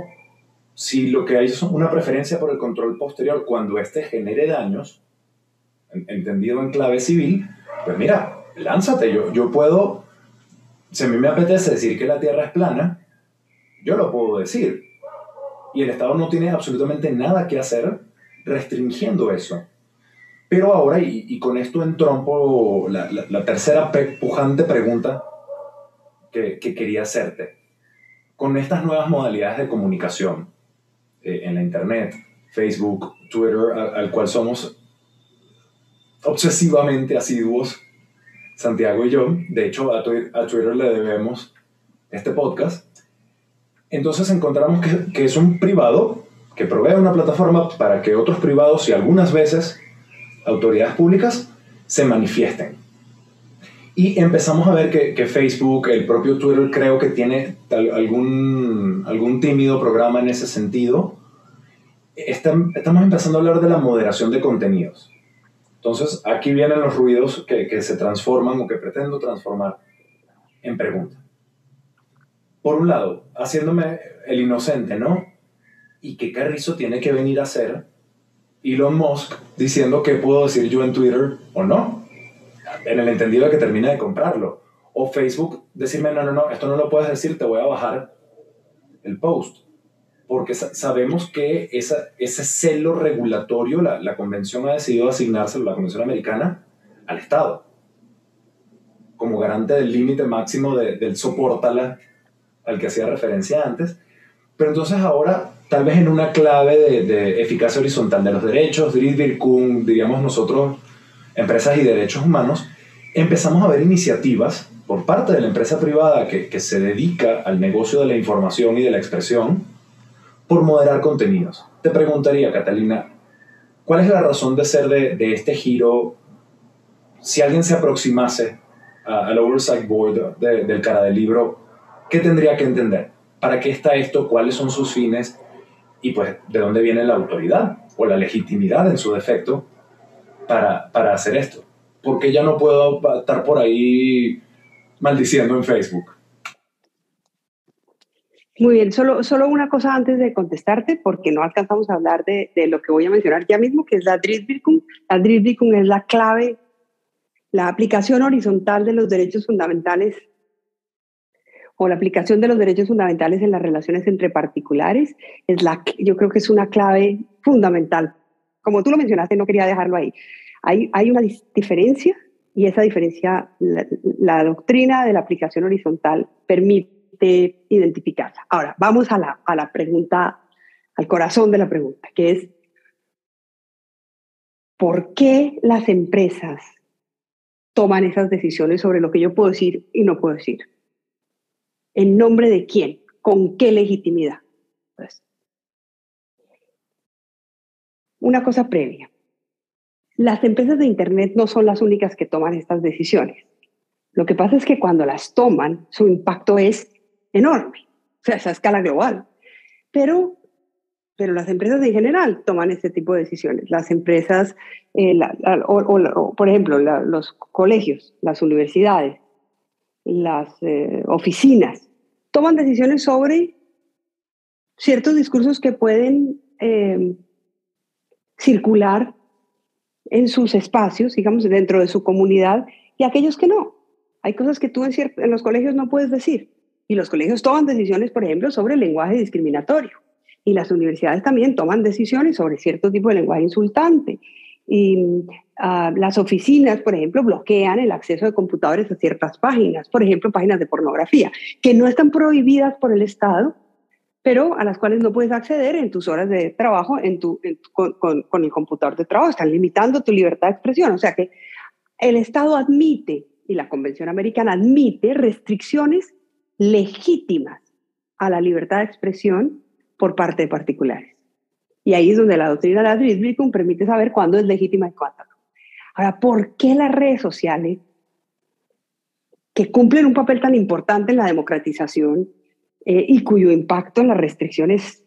si lo que hay es una preferencia por el control posterior cuando éste genere daños, entendido en clave civil, pues mira, lánzate, yo, yo puedo, si a mí me apetece decir que la Tierra es plana, yo lo puedo decir. Y el Estado no tiene absolutamente nada que hacer restringiendo eso. Pero ahora, y, con esto entrompo la, la, la tercera pujante pregunta que, que, quería hacerte. Con estas nuevas modalidades de comunicación eh, en la Internet, Facebook, Twitter, al cual somos obsesivamente asiduos, Santiago y yo, de hecho a, Twitter le debemos este podcast, entonces encontramos que, que, es un privado que provee una plataforma para que otros privados y algunas veces autoridades públicas se manifiesten. Y empezamos a ver que, que Facebook, el propio Twitter, creo que tiene algún, algún tímido programa en ese sentido. Está, estamos empezando a hablar de la moderación de contenidos. Entonces, aquí vienen los ruidos que, que se transforman o que pretendo transformar en preguntas por un lado, haciéndome el inocente, ¿no? ¿Y qué carrizo tiene que venir a hacer Elon Musk diciendo qué puedo decir yo en Twitter o no? En el entendido de que termine de comprarlo. O Facebook decirme, no, no, no, esto no lo puedes decir, te voy a bajar el post. Porque sabemos que esa, ese celo regulatorio, la, la convención ha decidido asignárselo, la convención americana, al Estado. Como garante del límite máximo de, del soportala al que hacía referencia antes, pero entonces ahora, tal vez en una clave de, de eficacia horizontal de los derechos, Drittwirkung, diríamos nosotros, empresas y derechos humanos, empezamos a ver iniciativas por parte de la empresa privada que, que se dedica al negocio de la información y de la expresión por moderar contenidos. Te preguntaría, Catalina, ¿cuál es la razón de ser de, este giro si alguien se aproximase al Oversight Board de, del cara del libro? ¿qué tendría que entender? ¿Para qué está esto? ¿Cuáles son sus fines? Y pues, ¿de dónde viene la autoridad o la legitimidad en su defecto para, para hacer esto? Porque ya no puedo estar por ahí maldiciendo en Facebook. Muy bien, solo, solo una cosa antes de contestarte, porque no alcanzamos a hablar de, de lo que voy a mencionar ya mismo, que es la Drittwirkung. La Drittwirkung es la clave, la aplicación horizontal de los derechos fundamentales o la aplicación de los derechos fundamentales en las relaciones entre particulares, es la, yo creo que es una clave fundamental. Como tú lo mencionaste, no quería dejarlo ahí. Hay, hay una diferencia y esa diferencia, la, la doctrina de la aplicación horizontal permite identificarla. Ahora, vamos a la, a la pregunta, al corazón de la pregunta, que es, ¿por qué las empresas toman esas decisiones sobre lo que yo puedo decir y no puedo decir? ¿En nombre de quién? ¿Con qué legitimidad? Pues, una cosa previa. Las empresas de Internet no son las únicas que toman estas decisiones. Lo que pasa es que cuando las toman, su impacto es enorme, o sea, esa escala global. Pero, pero las empresas en general toman este tipo de decisiones. Las empresas, eh, o, por ejemplo, los colegios, las universidades, las eh, oficinas, toman decisiones sobre ciertos discursos que pueden eh, circular en sus espacios, digamos, dentro de su comunidad, y aquellos que no. Hay cosas que tú en, los colegios no puedes decir. Y los colegios toman decisiones, por ejemplo, sobre el lenguaje discriminatorio. Y las universidades también toman decisiones sobre cierto tipo de lenguaje insultante. Y uh, las oficinas, por ejemplo, bloquean el acceso de computadores a ciertas páginas, por ejemplo, páginas de pornografía, que no están prohibidas por el Estado, pero a las cuales no puedes acceder en tus horas de trabajo en tu, con, el computador de trabajo. Están limitando tu libertad de expresión. O sea que el Estado admite, y la Convención Americana admite, restricciones legítimas a la libertad de expresión por parte de particulares. Y ahí es donde la doctrina de la Drittwirkung permite saber cuándo es legítima y cuándo no. Ahora, ¿por qué las redes sociales, que cumplen un papel tan importante en la democratización eh, y cuyo impacto en la restricción es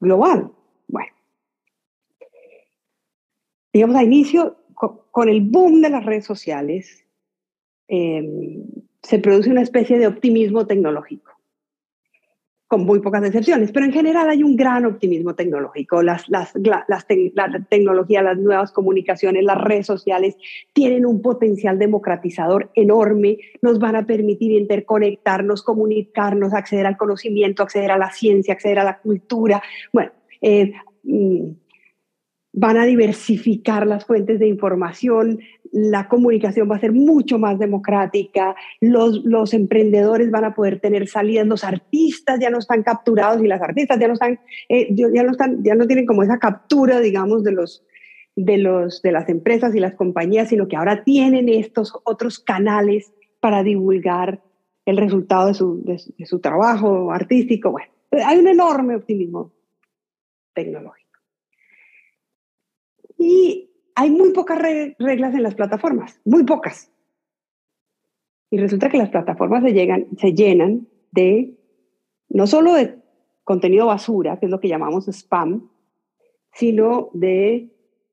global? Bueno, digamos, a inicio, con, el boom de las redes sociales, em, se produce una especie de optimismo tecnológico con muy pocas excepciones, pero en general hay un gran optimismo tecnológico. Las, las, las la tecnología, las nuevas comunicaciones, las redes sociales tienen un potencial democratizador enorme, nos van a permitir interconectarnos, comunicarnos, acceder al conocimiento, acceder a la ciencia, acceder a la cultura. Bueno, eh, mm, van a diversificar las fuentes de información, la comunicación va a ser mucho más democrática, los, emprendedores van a poder tener salidas, los artistas ya no están capturados y las artistas ya no están, eh, ya no tienen como esa captura, digamos, de las empresas y las compañías, sino que ahora tienen estos otros canales para divulgar el resultado de su, de su trabajo artístico. Bueno, hay un enorme optimismo tecnológico. Y hay muy pocas reglas en las plataformas, muy pocas. Y resulta que las plataformas se, llegan, se llenan de, no solo de contenido basura, que es lo que llamamos spam, sino de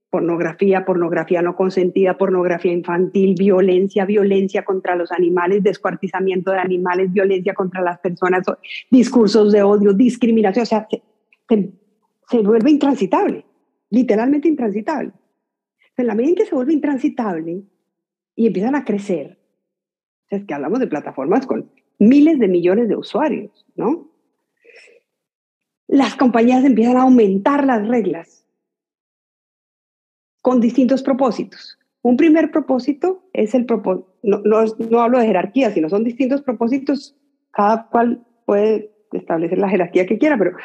pornografía, pornografía no consentida, pornografía infantil, violencia, violencia contra los animales, descuartizamiento de animales, violencia contra las personas, discursos de odio, discriminación, o sea, se vuelve intransitable literalmente intransitable. En la medida en que se vuelve intransitable y empiezan a crecer, es que hablamos de plataformas con miles de millones de usuarios, ¿no? Las compañías empiezan a aumentar las reglas con distintos propósitos. Un primer propósito es el propósito, no, no, no hablo de jerarquía, sino son distintos propósitos, cada cual puede establecer la jerarquía que quiera, pero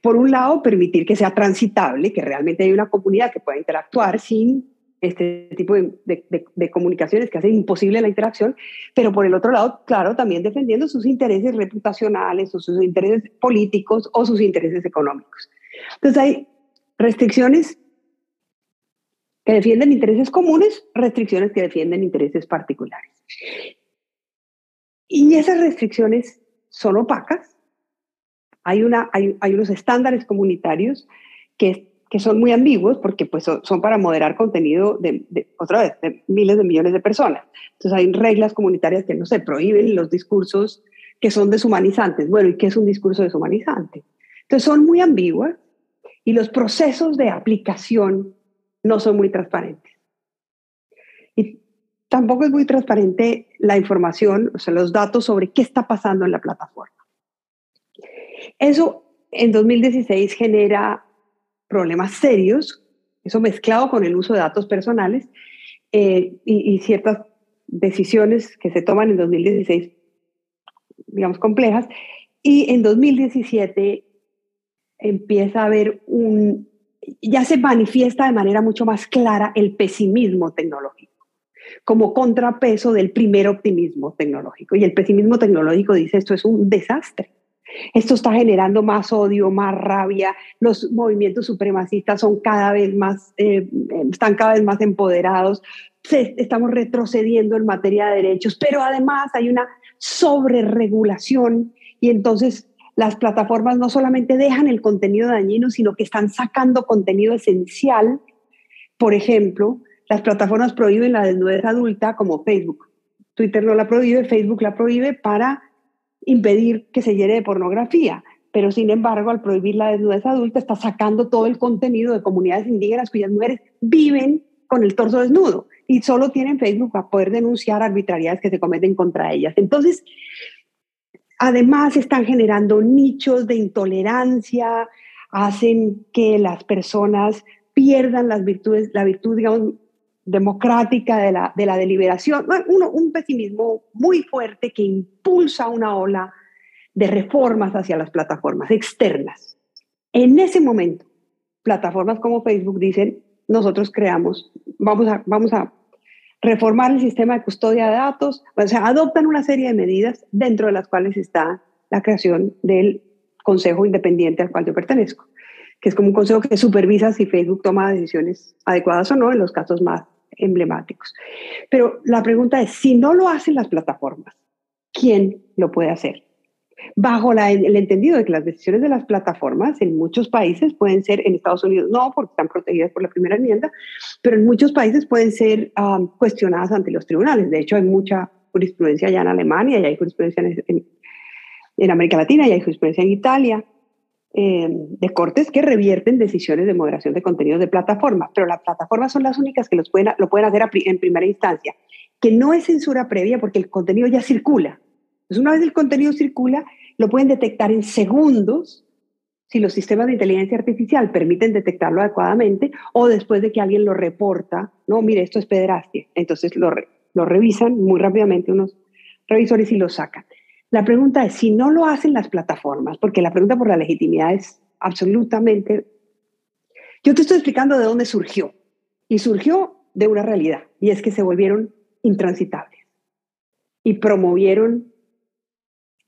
por un lado permitir que sea transitable, que realmente hay una comunidad que pueda interactuar sin este tipo de, de, comunicaciones que hacen imposible la interacción, pero por el otro lado, claro, también defendiendo sus intereses reputacionales o sus intereses políticos o sus intereses económicos. Entonces hay restricciones que defienden intereses comunes, restricciones que defienden intereses particulares. Y esas restricciones son opacas hay, una, hay, hay unos estándares comunitarios que, que, son muy ambiguos porque pues, son, para moderar contenido de, otra vez, de miles de millones de personas. Entonces hay reglas comunitarias que no se prohíben los discursos que son deshumanizantes. Bueno, ¿y qué es un discurso deshumanizante? Entonces son muy ambiguas y los procesos de aplicación no son muy transparentes. Y tampoco es muy transparente la información, o sea, los datos sobre qué está pasando en la plataforma. Eso en 2016 genera problemas serios, eso mezclado con el uso de datos personales eh, y, ciertas decisiones que se toman en 2016, digamos, complejas. Y en 2017 empieza a haber un, ya se manifiesta de manera mucho más clara el pesimismo tecnológico como contrapeso del primer optimismo tecnológico. Y el pesimismo tecnológico dice esto es un desastre. Esto está generando más odio, más rabia. Los movimientos supremacistas son cada vez más, eh, están cada vez más empoderados. estamos retrocediendo en materia de derechos, pero además hay una sobreregulación y entonces las plataformas no solamente dejan el contenido dañino, sino que están sacando contenido esencial. Por ejemplo, las plataformas prohíben la desnudez adulta como Facebook. Twitter no la prohíbe, Facebook la prohíbe para impedir que se llene de pornografía. Pero sin embargo, al prohibir la desnudez adulta, está sacando todo el contenido de comunidades indígenas cuyas mujeres viven con el torso desnudo y solo tienen Facebook para poder denunciar arbitrariedades que se cometen contra ellas. Entonces, además están generando nichos de intolerancia, hacen que las personas pierdan las virtudes, la virtud, digamos, democrática de la, de la deliberación, un pesimismo muy fuerte que impulsa una ola de reformas hacia las plataformas externas. En ese momento, plataformas como Facebook dicen, nosotros creamos, vamos a, vamos a reformar el sistema de custodia de datos, o sea, adoptan una serie de medidas dentro de las cuales está la creación del Consejo Independiente al cual yo pertenezco, que es como un consejo que supervisa si Facebook toma decisiones adecuadas o no en los casos más emblemáticos. Pero la pregunta es, si no lo hacen las plataformas, ¿quién lo puede hacer? bajo el entendido de que las decisiones de las plataformas en muchos países pueden ser, en Estados Unidos no, porque están protegidas por la primera enmienda, pero en muchos países pueden ser um, cuestionadas ante los tribunales. De hecho, hay mucha jurisprudencia ya en Alemania, y hay jurisprudencia en, en, América Latina, y hay jurisprudencia en Italia, eh, de cortes que revierten decisiones de moderación de contenidos de plataformas, pero las plataformas son las únicas que los pueden, lo pueden hacer en primera instancia, que no es censura previa porque el contenido ya circula entonces, una vez el contenido circula, lo pueden detectar en segundos si los sistemas de inteligencia artificial permiten detectarlo adecuadamente o después de que alguien lo reporta, no, mire, esto es pederastia. Entonces lo revisan muy rápidamente unos revisores y lo sacan. La pregunta es, si no lo hacen las plataformas, porque la pregunta por la legitimidad es absolutamente... Yo te estoy explicando de dónde surgió. Y surgió de una realidad, y es que se volvieron intransitables y promovieron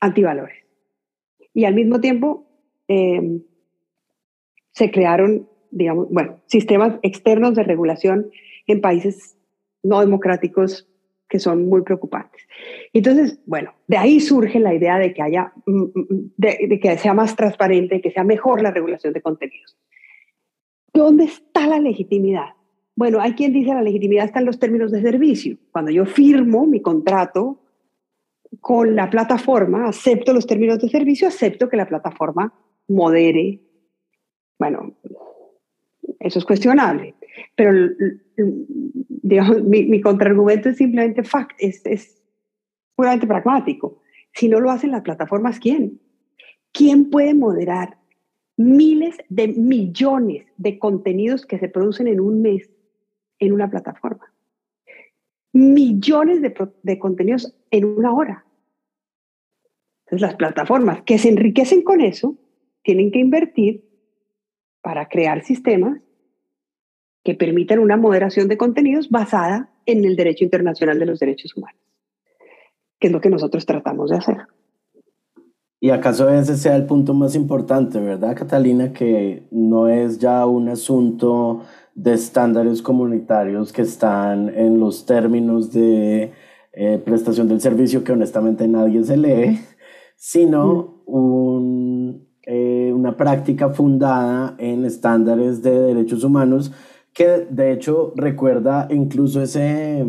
antivalores. Y al mismo tiempo em, se crearon, digamos, bueno, sistemas externos de regulación en países no democráticos que son muy preocupantes. Entonces, bueno, de ahí surge la idea de que haya, mm, mm, mm, de, que sea más transparente, que sea mejor la regulación de contenidos. ¿Dónde está la legitimidad? Bueno, hay quien dice la legitimidad está en los términos de servicio. Cuando yo firmo mi contrato con la plataforma, acepto los términos de servicio, acepto que la plataforma modere. Bueno, eso es cuestionable, pero digamos, mi, contraargumento es simplemente fact, es, es puramente pragmático. Si no lo hacen las plataformas, ¿quién? ¿Quién puede moderar miles de millones de contenidos que se producen en un mes en una plataforma? millones de, contenidos en una hora. Entonces las plataformas que se enriquecen con eso tienen que invertir para crear sistemas que permitan una moderación de contenidos basada en el derecho internacional de los derechos humanos, que es lo que nosotros tratamos de hacer. ¿Y acaso ese sea el punto más importante, verdad, Catalina? Que no es ya un asunto de estándares comunitarios que están en los términos de eh, prestación del servicio que honestamente nadie se lee, sino eh, una práctica fundada en estándares de derechos humanos que de hecho recuerda incluso ese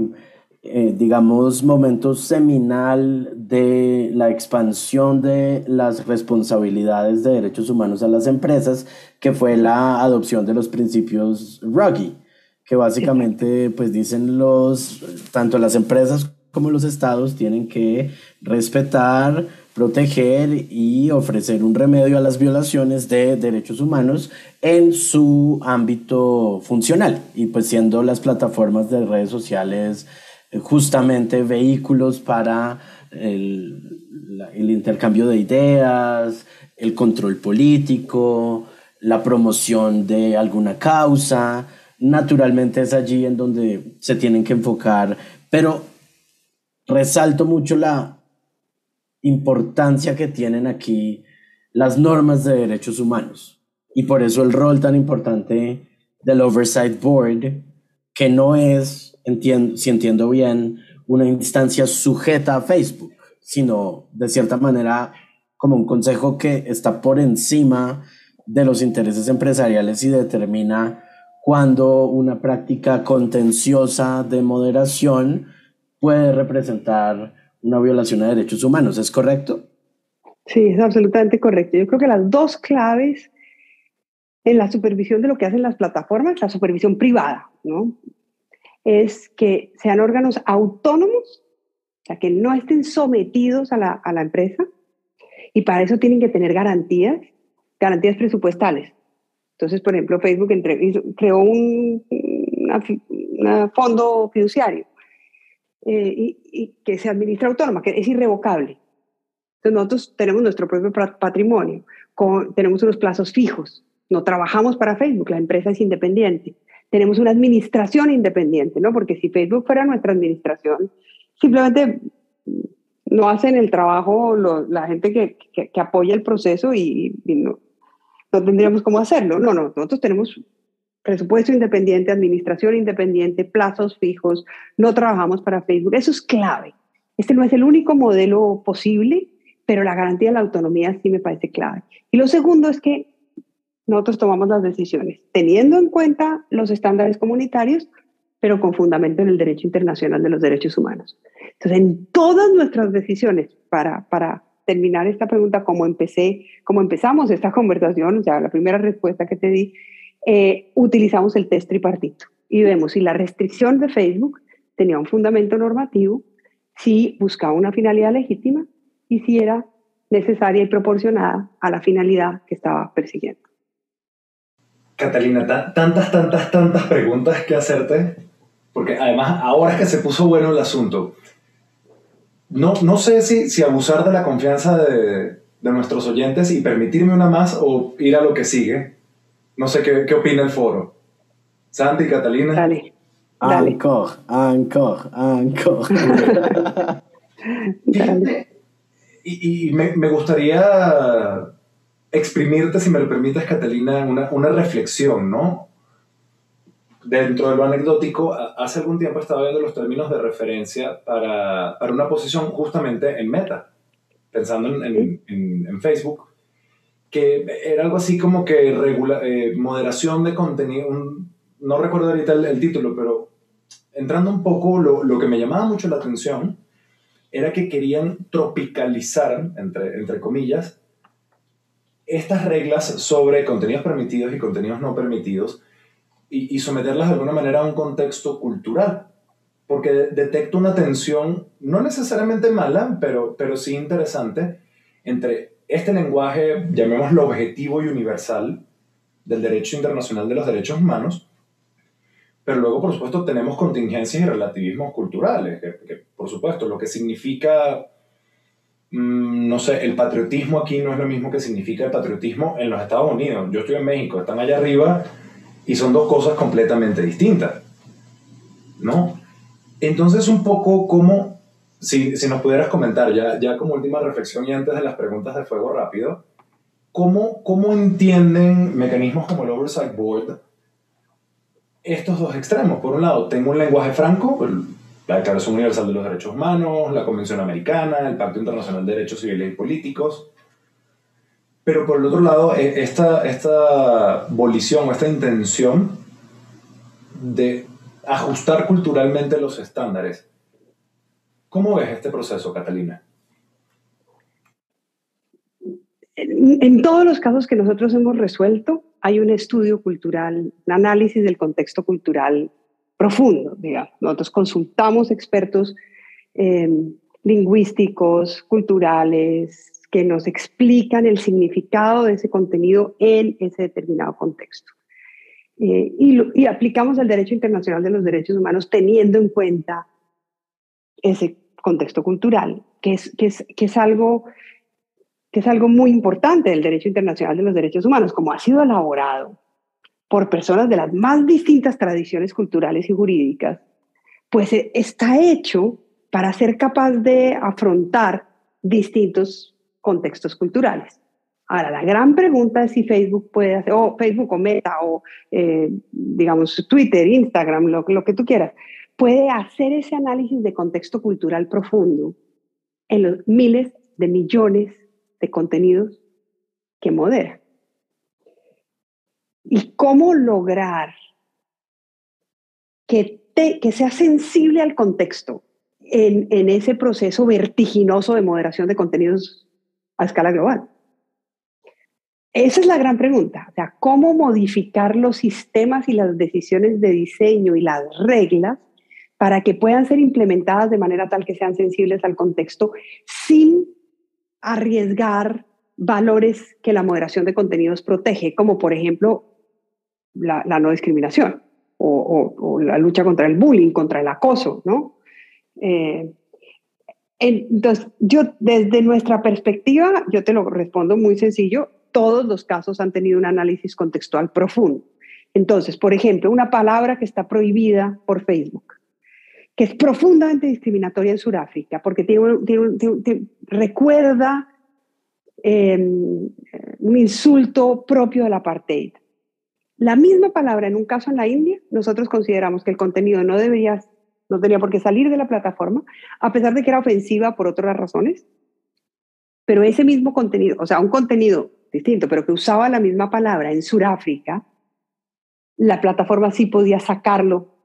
eh, digamos, momento seminal de la expansión de las responsabilidades de derechos humanos a las empresas, que fue la adopción de los principios Ruggie, que básicamente, pues dicen los, tanto las empresas como los estados tienen que respetar, proteger y ofrecer un remedio a las violaciones de derechos humanos en su ámbito funcional y pues siendo las plataformas de redes sociales justamente vehículos para el, intercambio de ideas, el control político, la promoción de alguna causa. Naturalmente es allí en donde se tienen que enfocar, pero resalto mucho la importancia que tienen aquí las normas de derechos humanos. Y por eso el rol tan importante del Oversight Board, que no es entiendo, si entiendo bien, una instancia sujeta a Facebook, sino de cierta manera como un consejo que está por encima de los intereses empresariales y determina cuando una práctica contenciosa de moderación puede representar una violación de derechos humanos. ¿Es correcto? Sí, es absolutamente correcto. Yo creo que las dos claves en la supervisión de lo que hacen las plataformas, la supervisión privada, ¿no? es que sean órganos autónomos, o sea, que no estén sometidos a la, empresa, y para eso tienen que tener garantías, garantías presupuestales. Entonces, por ejemplo, Facebook creó un fondo fiduciario eh, y, que se administra autónoma, que es irrevocable. Entonces, nosotros tenemos nuestro propio patrimonio, tenemos unos plazos fijos, no trabajamos para Facebook, la empresa es independiente tenemos una administración independiente, ¿no? Porque si Facebook fuera nuestra administración, simplemente no hacen el trabajo la gente que, que, apoya el proceso y, no, no, tendríamos cómo hacerlo. No, no, nosotros tenemos presupuesto independiente, administración independiente, plazos fijos, no trabajamos para Facebook. Eso es clave. Este no es el único modelo posible, pero la garantía de la autonomía sí me parece clave. Y lo segundo es que nosotros tomamos las decisiones teniendo en cuenta los estándares comunitarios, pero con fundamento en el derecho internacional de los derechos humanos. Entonces, en todas nuestras decisiones, para, para terminar esta pregunta, como empecé, como empezamos esta <laughs> conversación, o sea, la primera respuesta que te di, eh, utilizamos el test tripartito y vemos si la restricción de Facebook tenía un fundamento normativo, si buscaba una finalidad legítima y si era necesaria y proporcionada a la finalidad que estaba persiguiendo. Catalina, tantas, tantas, tantas preguntas que hacerte, porque además ahora es que se puso bueno el asunto. No, no sé si, si abusar de la confianza de, de nuestros oyentes y permitirme una más o ir a lo que sigue. No sé qué, qué opina el foro. Santi, Catalina. Dale. Dale. Ancor, ancor, ancor. <laughs> y, y me, me, gustaría exprimirte, si me lo permites, Catalina, una, una reflexión, ¿no? Dentro de lo anecdótico, hace algún tiempo estaba viendo los términos de referencia para, para una posición justamente en Meta, pensando en, en, en, Facebook, que era algo así como que regula, eh, moderación de contenido, no recuerdo ahorita el, el, título, pero entrando un poco, lo, lo que me llamaba mucho la atención era que querían tropicalizar, entre, entre comillas, estas reglas sobre contenidos permitidos y contenidos no permitidos y, y someterlas de alguna manera a un contexto cultural. Porque detecto una tensión, no necesariamente mala, pero, pero sí interesante, entre este lenguaje, llamémoslo objetivo y universal, del derecho internacional de los derechos humanos, pero luego, por supuesto, tenemos contingencias y relativismos culturales, que, por supuesto, lo que significa, mmm, no sé, el patriotismo aquí no es lo mismo que significa el patriotismo en los Estados Unidos. Yo estoy en México, están allá arriba y son dos cosas completamente distintas, ¿no? Entonces, un poco como, si, si nos pudieras comentar, ya, ya como última reflexión y antes de las preguntas de fuego rápido, ¿cómo, cómo entienden mecanismos como el Oversight Board? estos dos extremos. Por un lado, tengo un lenguaje franco, la Declaración Universal de los Derechos Humanos, la Convención Americana, el Pacto Internacional de Derechos Civiles y Políticos. Pero por el otro lado, e, esta, esta volición esta intención de ajustar culturalmente los estándares. ¿Cómo ves este proceso, Catalina? En, todos los casos que nosotros hemos resuelto, hay un estudio cultural, un análisis del contexto cultural profundo, digamos. Nosotros consultamos expertos eh, lingüísticos, culturales, que nos explican el significado de ese contenido en ese determinado contexto. Eh, y, aplicamos el derecho internacional de los derechos humanos teniendo en cuenta ese contexto cultural, que es, que es, que es algo que es algo muy importante del derecho internacional de los derechos humanos, como ha sido elaborado por personas de las más distintas tradiciones culturales y jurídicas, pues eh, está hecho para ser capaz de afrontar distintos contextos culturales. Ahora, la gran pregunta es si Facebook puede hacer, o Facebook o Meta, o eh, digamos Twitter, Instagram, lo, lo que tú quieras, puede hacer ese análisis de contexto cultural profundo en los miles de millones de contenidos que modera. ¿Y cómo lograr que, que sea sensible al contexto en, en ese proceso vertiginoso de moderación de contenidos a escala global? Esa es la gran pregunta. O sea, ¿cómo modificar los sistemas y las decisiones de diseño y las reglas para que puedan ser implementadas de manera tal que sean sensibles al contexto sin arriesgar valores que la moderación de contenidos protege, como por ejemplo la, la no discriminación o, o, o, la lucha contra el bullying, contra el acoso, ¿no? Eh, entonces, yo desde nuestra perspectiva, yo te lo respondo muy sencillo, todos los casos han tenido un análisis contextual profundo. Entonces, por ejemplo, una palabra que está prohibida por Facebook, que es profundamente discriminatoria en Sudáfrica, porque tiene, tiene, tiene, recuerda eh, un insulto propio del apartheid. La misma palabra en un caso en la India, nosotros consideramos que el contenido no debería, no tenía por qué salir de la plataforma, a pesar de que era ofensiva por otras razones, pero ese mismo contenido, o sea, un contenido distinto, pero que usaba la misma palabra en Sudáfrica, la plataforma sí podía sacarlo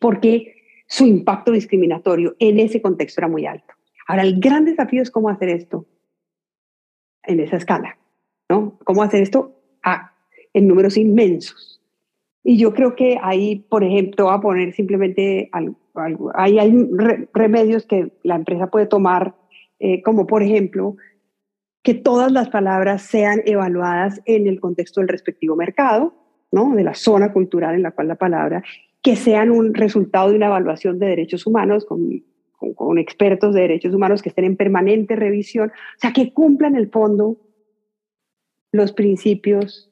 porque su impacto discriminatorio en ese contexto era muy alto. Ahora, el gran desafío es cómo hacer esto en esa escala, ¿no? ¿Cómo hacer esto a, en números inmensos? Y yo creo que ahí, por ejemplo, a poner simplemente algo, ahí hay remedios que la empresa puede tomar, eh, como por ejemplo, que todas las palabras sean evaluadas en el contexto del respectivo mercado, ¿no? de la zona cultural en la cual la palabra, que sean un resultado de una evaluación de derechos humanos con, con, expertos de derechos humanos que estén en permanente revisión, o sea, que cumplan el fondo los principios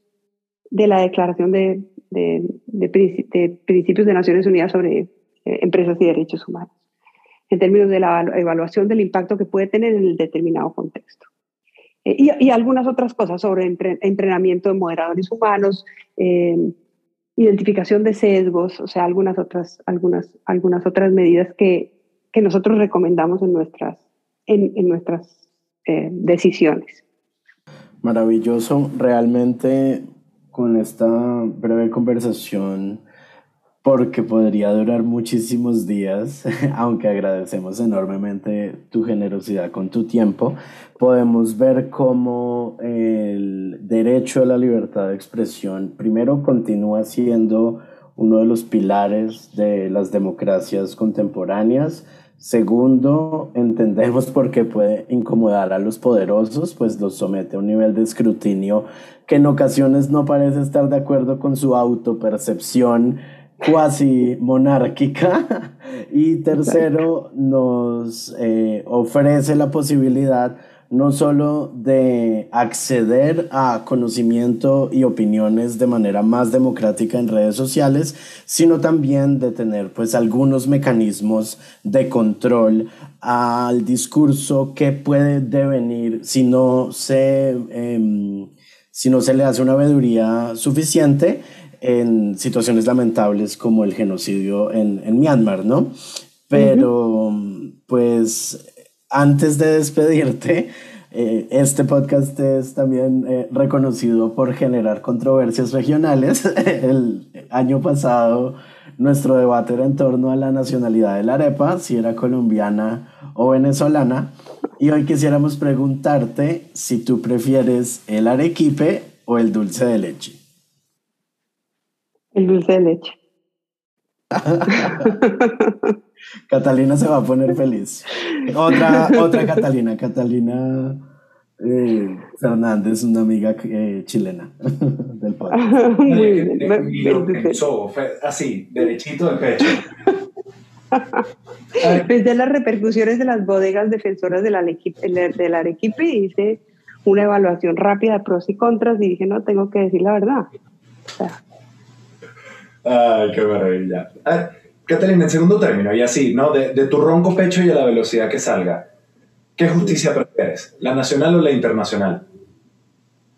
de la Declaración de, de, de, Principios de Naciones Unidas sobre eh, Empresas y Derechos Humanos, en términos de la evaluación del impacto que puede tener en el determinado contexto. Eh, y, y, algunas otras cosas sobre entrenamiento de moderadores humanos, eh, identificación de sesgos, o sea, algunas otras, algunas, algunas otras medidas que, que nosotros recomendamos en nuestras, en, en nuestras decisiones. Maravilloso, realmente con esta breve conversación porque podría durar muchísimos días, <laughs> aunque agradecemos enormemente tu generosidad con tu tiempo, podemos ver cómo el derecho a la libertad de expresión primero continúa siendo uno de los pilares de las democracias contemporáneas, Segundo, entendemos por qué puede incomodar a los poderosos, pues los somete a un nivel de escrutinio que en ocasiones no parece estar de acuerdo con su autopercepción cuasi monárquica. <laughs> Y tercero, nos eh, ofrece la posibilidad no solo de acceder a conocimiento y opiniones de manera más democrática en redes sociales, sino también de tener pues algunos mecanismos de control al discurso que puede devenir si no se, em, si no se le hace una veeduría suficiente en situaciones lamentables como el genocidio en, en Myanmar, ¿no? Pero, pues, antes de despedirte, eh, este podcast es también eh, reconocido por generar controversias regionales. <laughs> El año pasado nuestro debate era en torno a la nacionalidad de la arepa, si era colombiana o venezolana. Y hoy quisiéramos preguntarte si tú prefieres el arequipe o el dulce de leche. El dulce de leche. <laughs> Catalina se va a poner feliz. Otra, otra Catalina, Catalina eh, Fernández, una amiga eh, chilena <laughs> del podcast. <laughs> así, derechito pecho. Desde las repercusiones de las bodegas defensoras del Arequipe, del Arequipe hice una evaluación rápida de pros y contras y dije, no, tengo que decir la verdad. Ay, qué maravilla. Catalina, en segundo término, y así, ¿no? De, de, tu ronco pecho y a la velocidad que salga, ¿qué justicia prefieres? ¿La nacional o la internacional?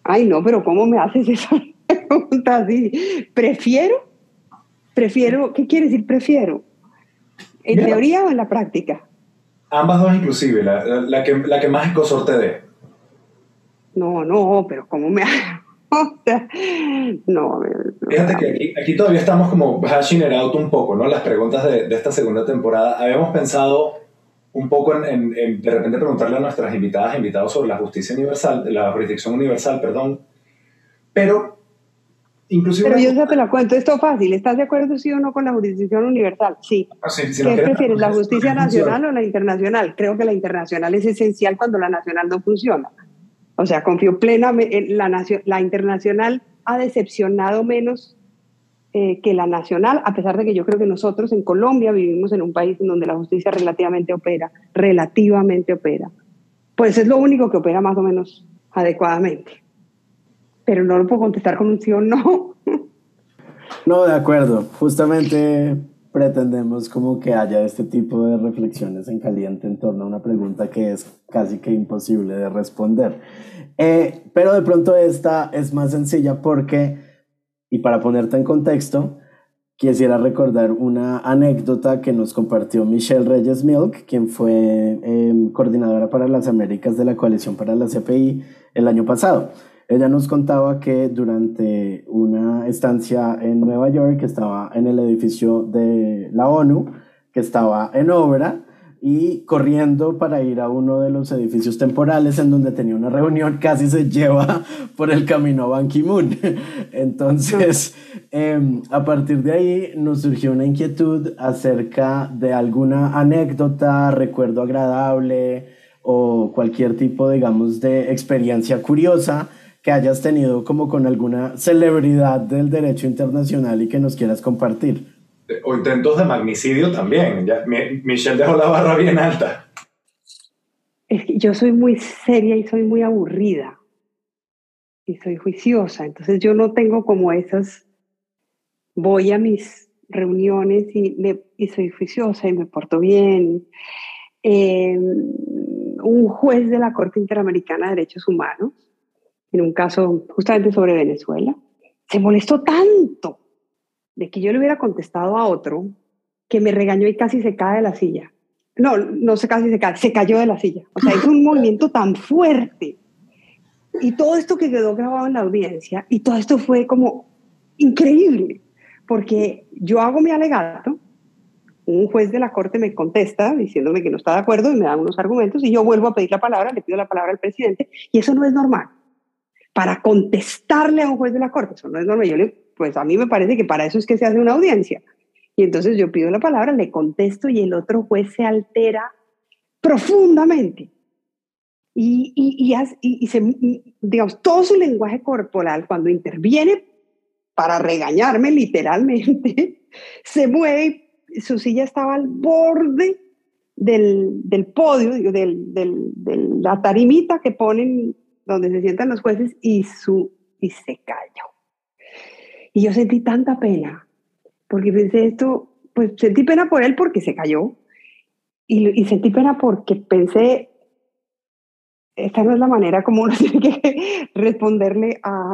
Ay, no, pero ¿cómo me haces esa <laughs> pregunta así? ¿Prefiero? ¿Prefiero? ¿Qué quiere decir prefiero? ¿En teoría o en la práctica? Ambas dos inclusive, la, la, que, la que más escosor te dé. No, no, pero ¿cómo me <laughs> no, Fíjate que aquí, aquí, todavía estamos como hashing it out un poco, ¿no? Las preguntas de, de esta segunda temporada. Habíamos pensado un poco en, en, de repente preguntarle a nuestras invitadas e invitados sobre la justicia universal, la jurisdicción universal, perdón. Pero, inclusive... Pero yo ya te la cuento, esto es fácil. ¿Estás de acuerdo sí o no con la jurisdicción universal? Sí. Ah, sí ¿Qué prefieres, la justicia nacional o la internacional? Creo que la internacional es esencial cuando la nacional no funciona. O sea, confío plenamente, en la, la internacional ha decepcionado menos eh, que la nacional, a pesar de que yo creo que nosotros en Colombia vivimos en un país en donde la justicia relativamente opera, relativamente opera. Pues es lo único que opera más o menos adecuadamente. Pero no lo puedo contestar con un sí o no. No, de acuerdo. Justamente pretendemos como que haya este tipo de reflexiones en caliente en torno a una pregunta que es casi que imposible de responder. Eh, pero de pronto esta es más sencilla porque, y para ponerte en contexto, quisiera recordar una anécdota que nos compartió Michelle Reyes Milk, quien fue em, coordinadora para las Américas de la Coalición para la CPI el año pasado. Ella nos contaba que durante una estancia en Nueva York, estaba en el edificio de la ONU, que estaba en obra, y corriendo para ir a uno de los edificios temporales en donde tenía una reunión, casi se lleva <laughs> por el camino a Ban Ki-moon. <laughs> Entonces, <laughs> em, a partir de ahí nos surgió una inquietud acerca de alguna anécdota, recuerdo agradable o cualquier tipo, digamos, de experiencia curiosa que hayas tenido como con alguna celebridad del derecho internacional y que nos quieras compartir o intentos de magnicidio también. Ya, Michelle dejó la barra bien alta. Es que yo soy muy seria y soy muy aburrida. Y soy juiciosa. Entonces yo no tengo como esas... Voy a mis reuniones y, y soy juiciosa y me porto bien. Em, un juez de la Corte Interamericana de Derechos Humanos, en un caso justamente sobre Venezuela, se molestó tanto de que yo le hubiera contestado a otro que me regañó y casi se cae de la silla. No, no se casi se cae, se cayó de la silla. O sea, hizo un <laughs> movimiento tan fuerte. Y todo esto que quedó grabado en la audiencia, y todo esto fue como increíble, porque yo hago mi alegato, un juez de la corte me contesta diciéndome que no está de acuerdo y me da unos argumentos, y yo vuelvo a pedir la palabra, le pido la palabra al presidente, y eso no es normal. Para contestarle a un juez de la corte, eso no es normal. Yo le pues a mí me parece que para eso es que se hace una audiencia. Y entonces yo pido la palabra, le contesto y el otro juez se altera profundamente. Y, y, y, se, digamos, todo su lenguaje corporal cuando interviene para regañarme literalmente, <laughs> se mueve, su silla estaba al borde del, del podio, del, del, de la tarimita que ponen donde se sientan los jueces y, su, y se cayó. Y yo sentí tanta pena, porque pensé esto, pues sentí pena por él porque se cayó, y, y sentí pena porque pensé, esta no es la manera como uno <laughs> tiene que responderle a,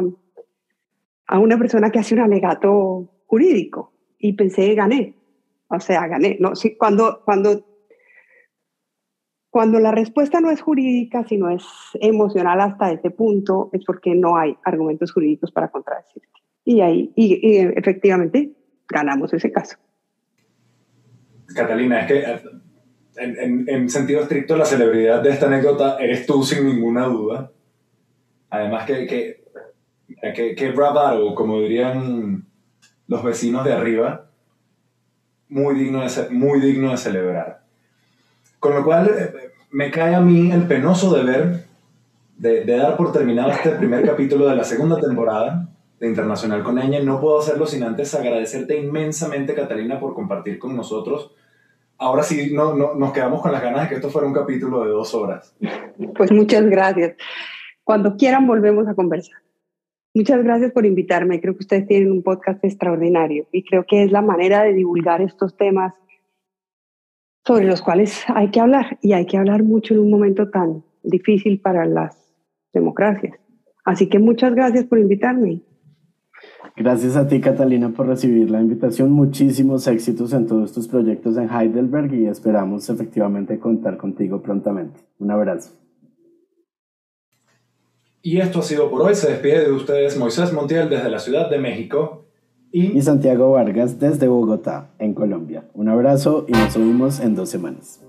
a una persona que hace un alegato jurídico. Y pensé, gané. O sea, gané. No, sí, cuando, cuando, cuando la respuesta no es jurídica, sino es emocional hasta ese punto, es porque no hay argumentos jurídicos para contradecirte y ahí, y, efectivamente, ganamos ese caso. Catalina, es que eh, en, en, sentido estricto la celebridad de esta anécdota eres tú sin ninguna duda. Además que, que, que, que como dirían los vecinos de arriba, muy digno de, muy digno de celebrar. Con lo cual eh, me cae a mí el penoso deber de, dar por terminado este primer capítulo de la segunda temporada de Internacional con Eñe. No puedo hacerlo sin antes agradecerte inmensamente, Catalina, por compartir con nosotros. Ahora sí, no, no, nos quedamos con las ganas de que esto fuera un capítulo de dos horas. Pues muchas gracias. Cuando quieran volvemos a conversar. Muchas gracias por invitarme. Creo que ustedes tienen un podcast extraordinario y creo que es la manera de divulgar estos temas sobre los cuales hay que hablar y hay que hablar mucho en un momento tan difícil para las democracias. Así que muchas gracias por invitarme. Gracias a ti, Catalina, por recibir la invitación. Muchísimos éxitos en todos tus proyectos en Heidelberg y esperamos efectivamente contar contigo prontamente. Un abrazo. Y esto ha sido por hoy. Se despide de ustedes Moisés Montiel desde la Ciudad de México y, Santiago Vargas desde Bogotá, en Colombia. Un abrazo y nos vemos en dos semanas.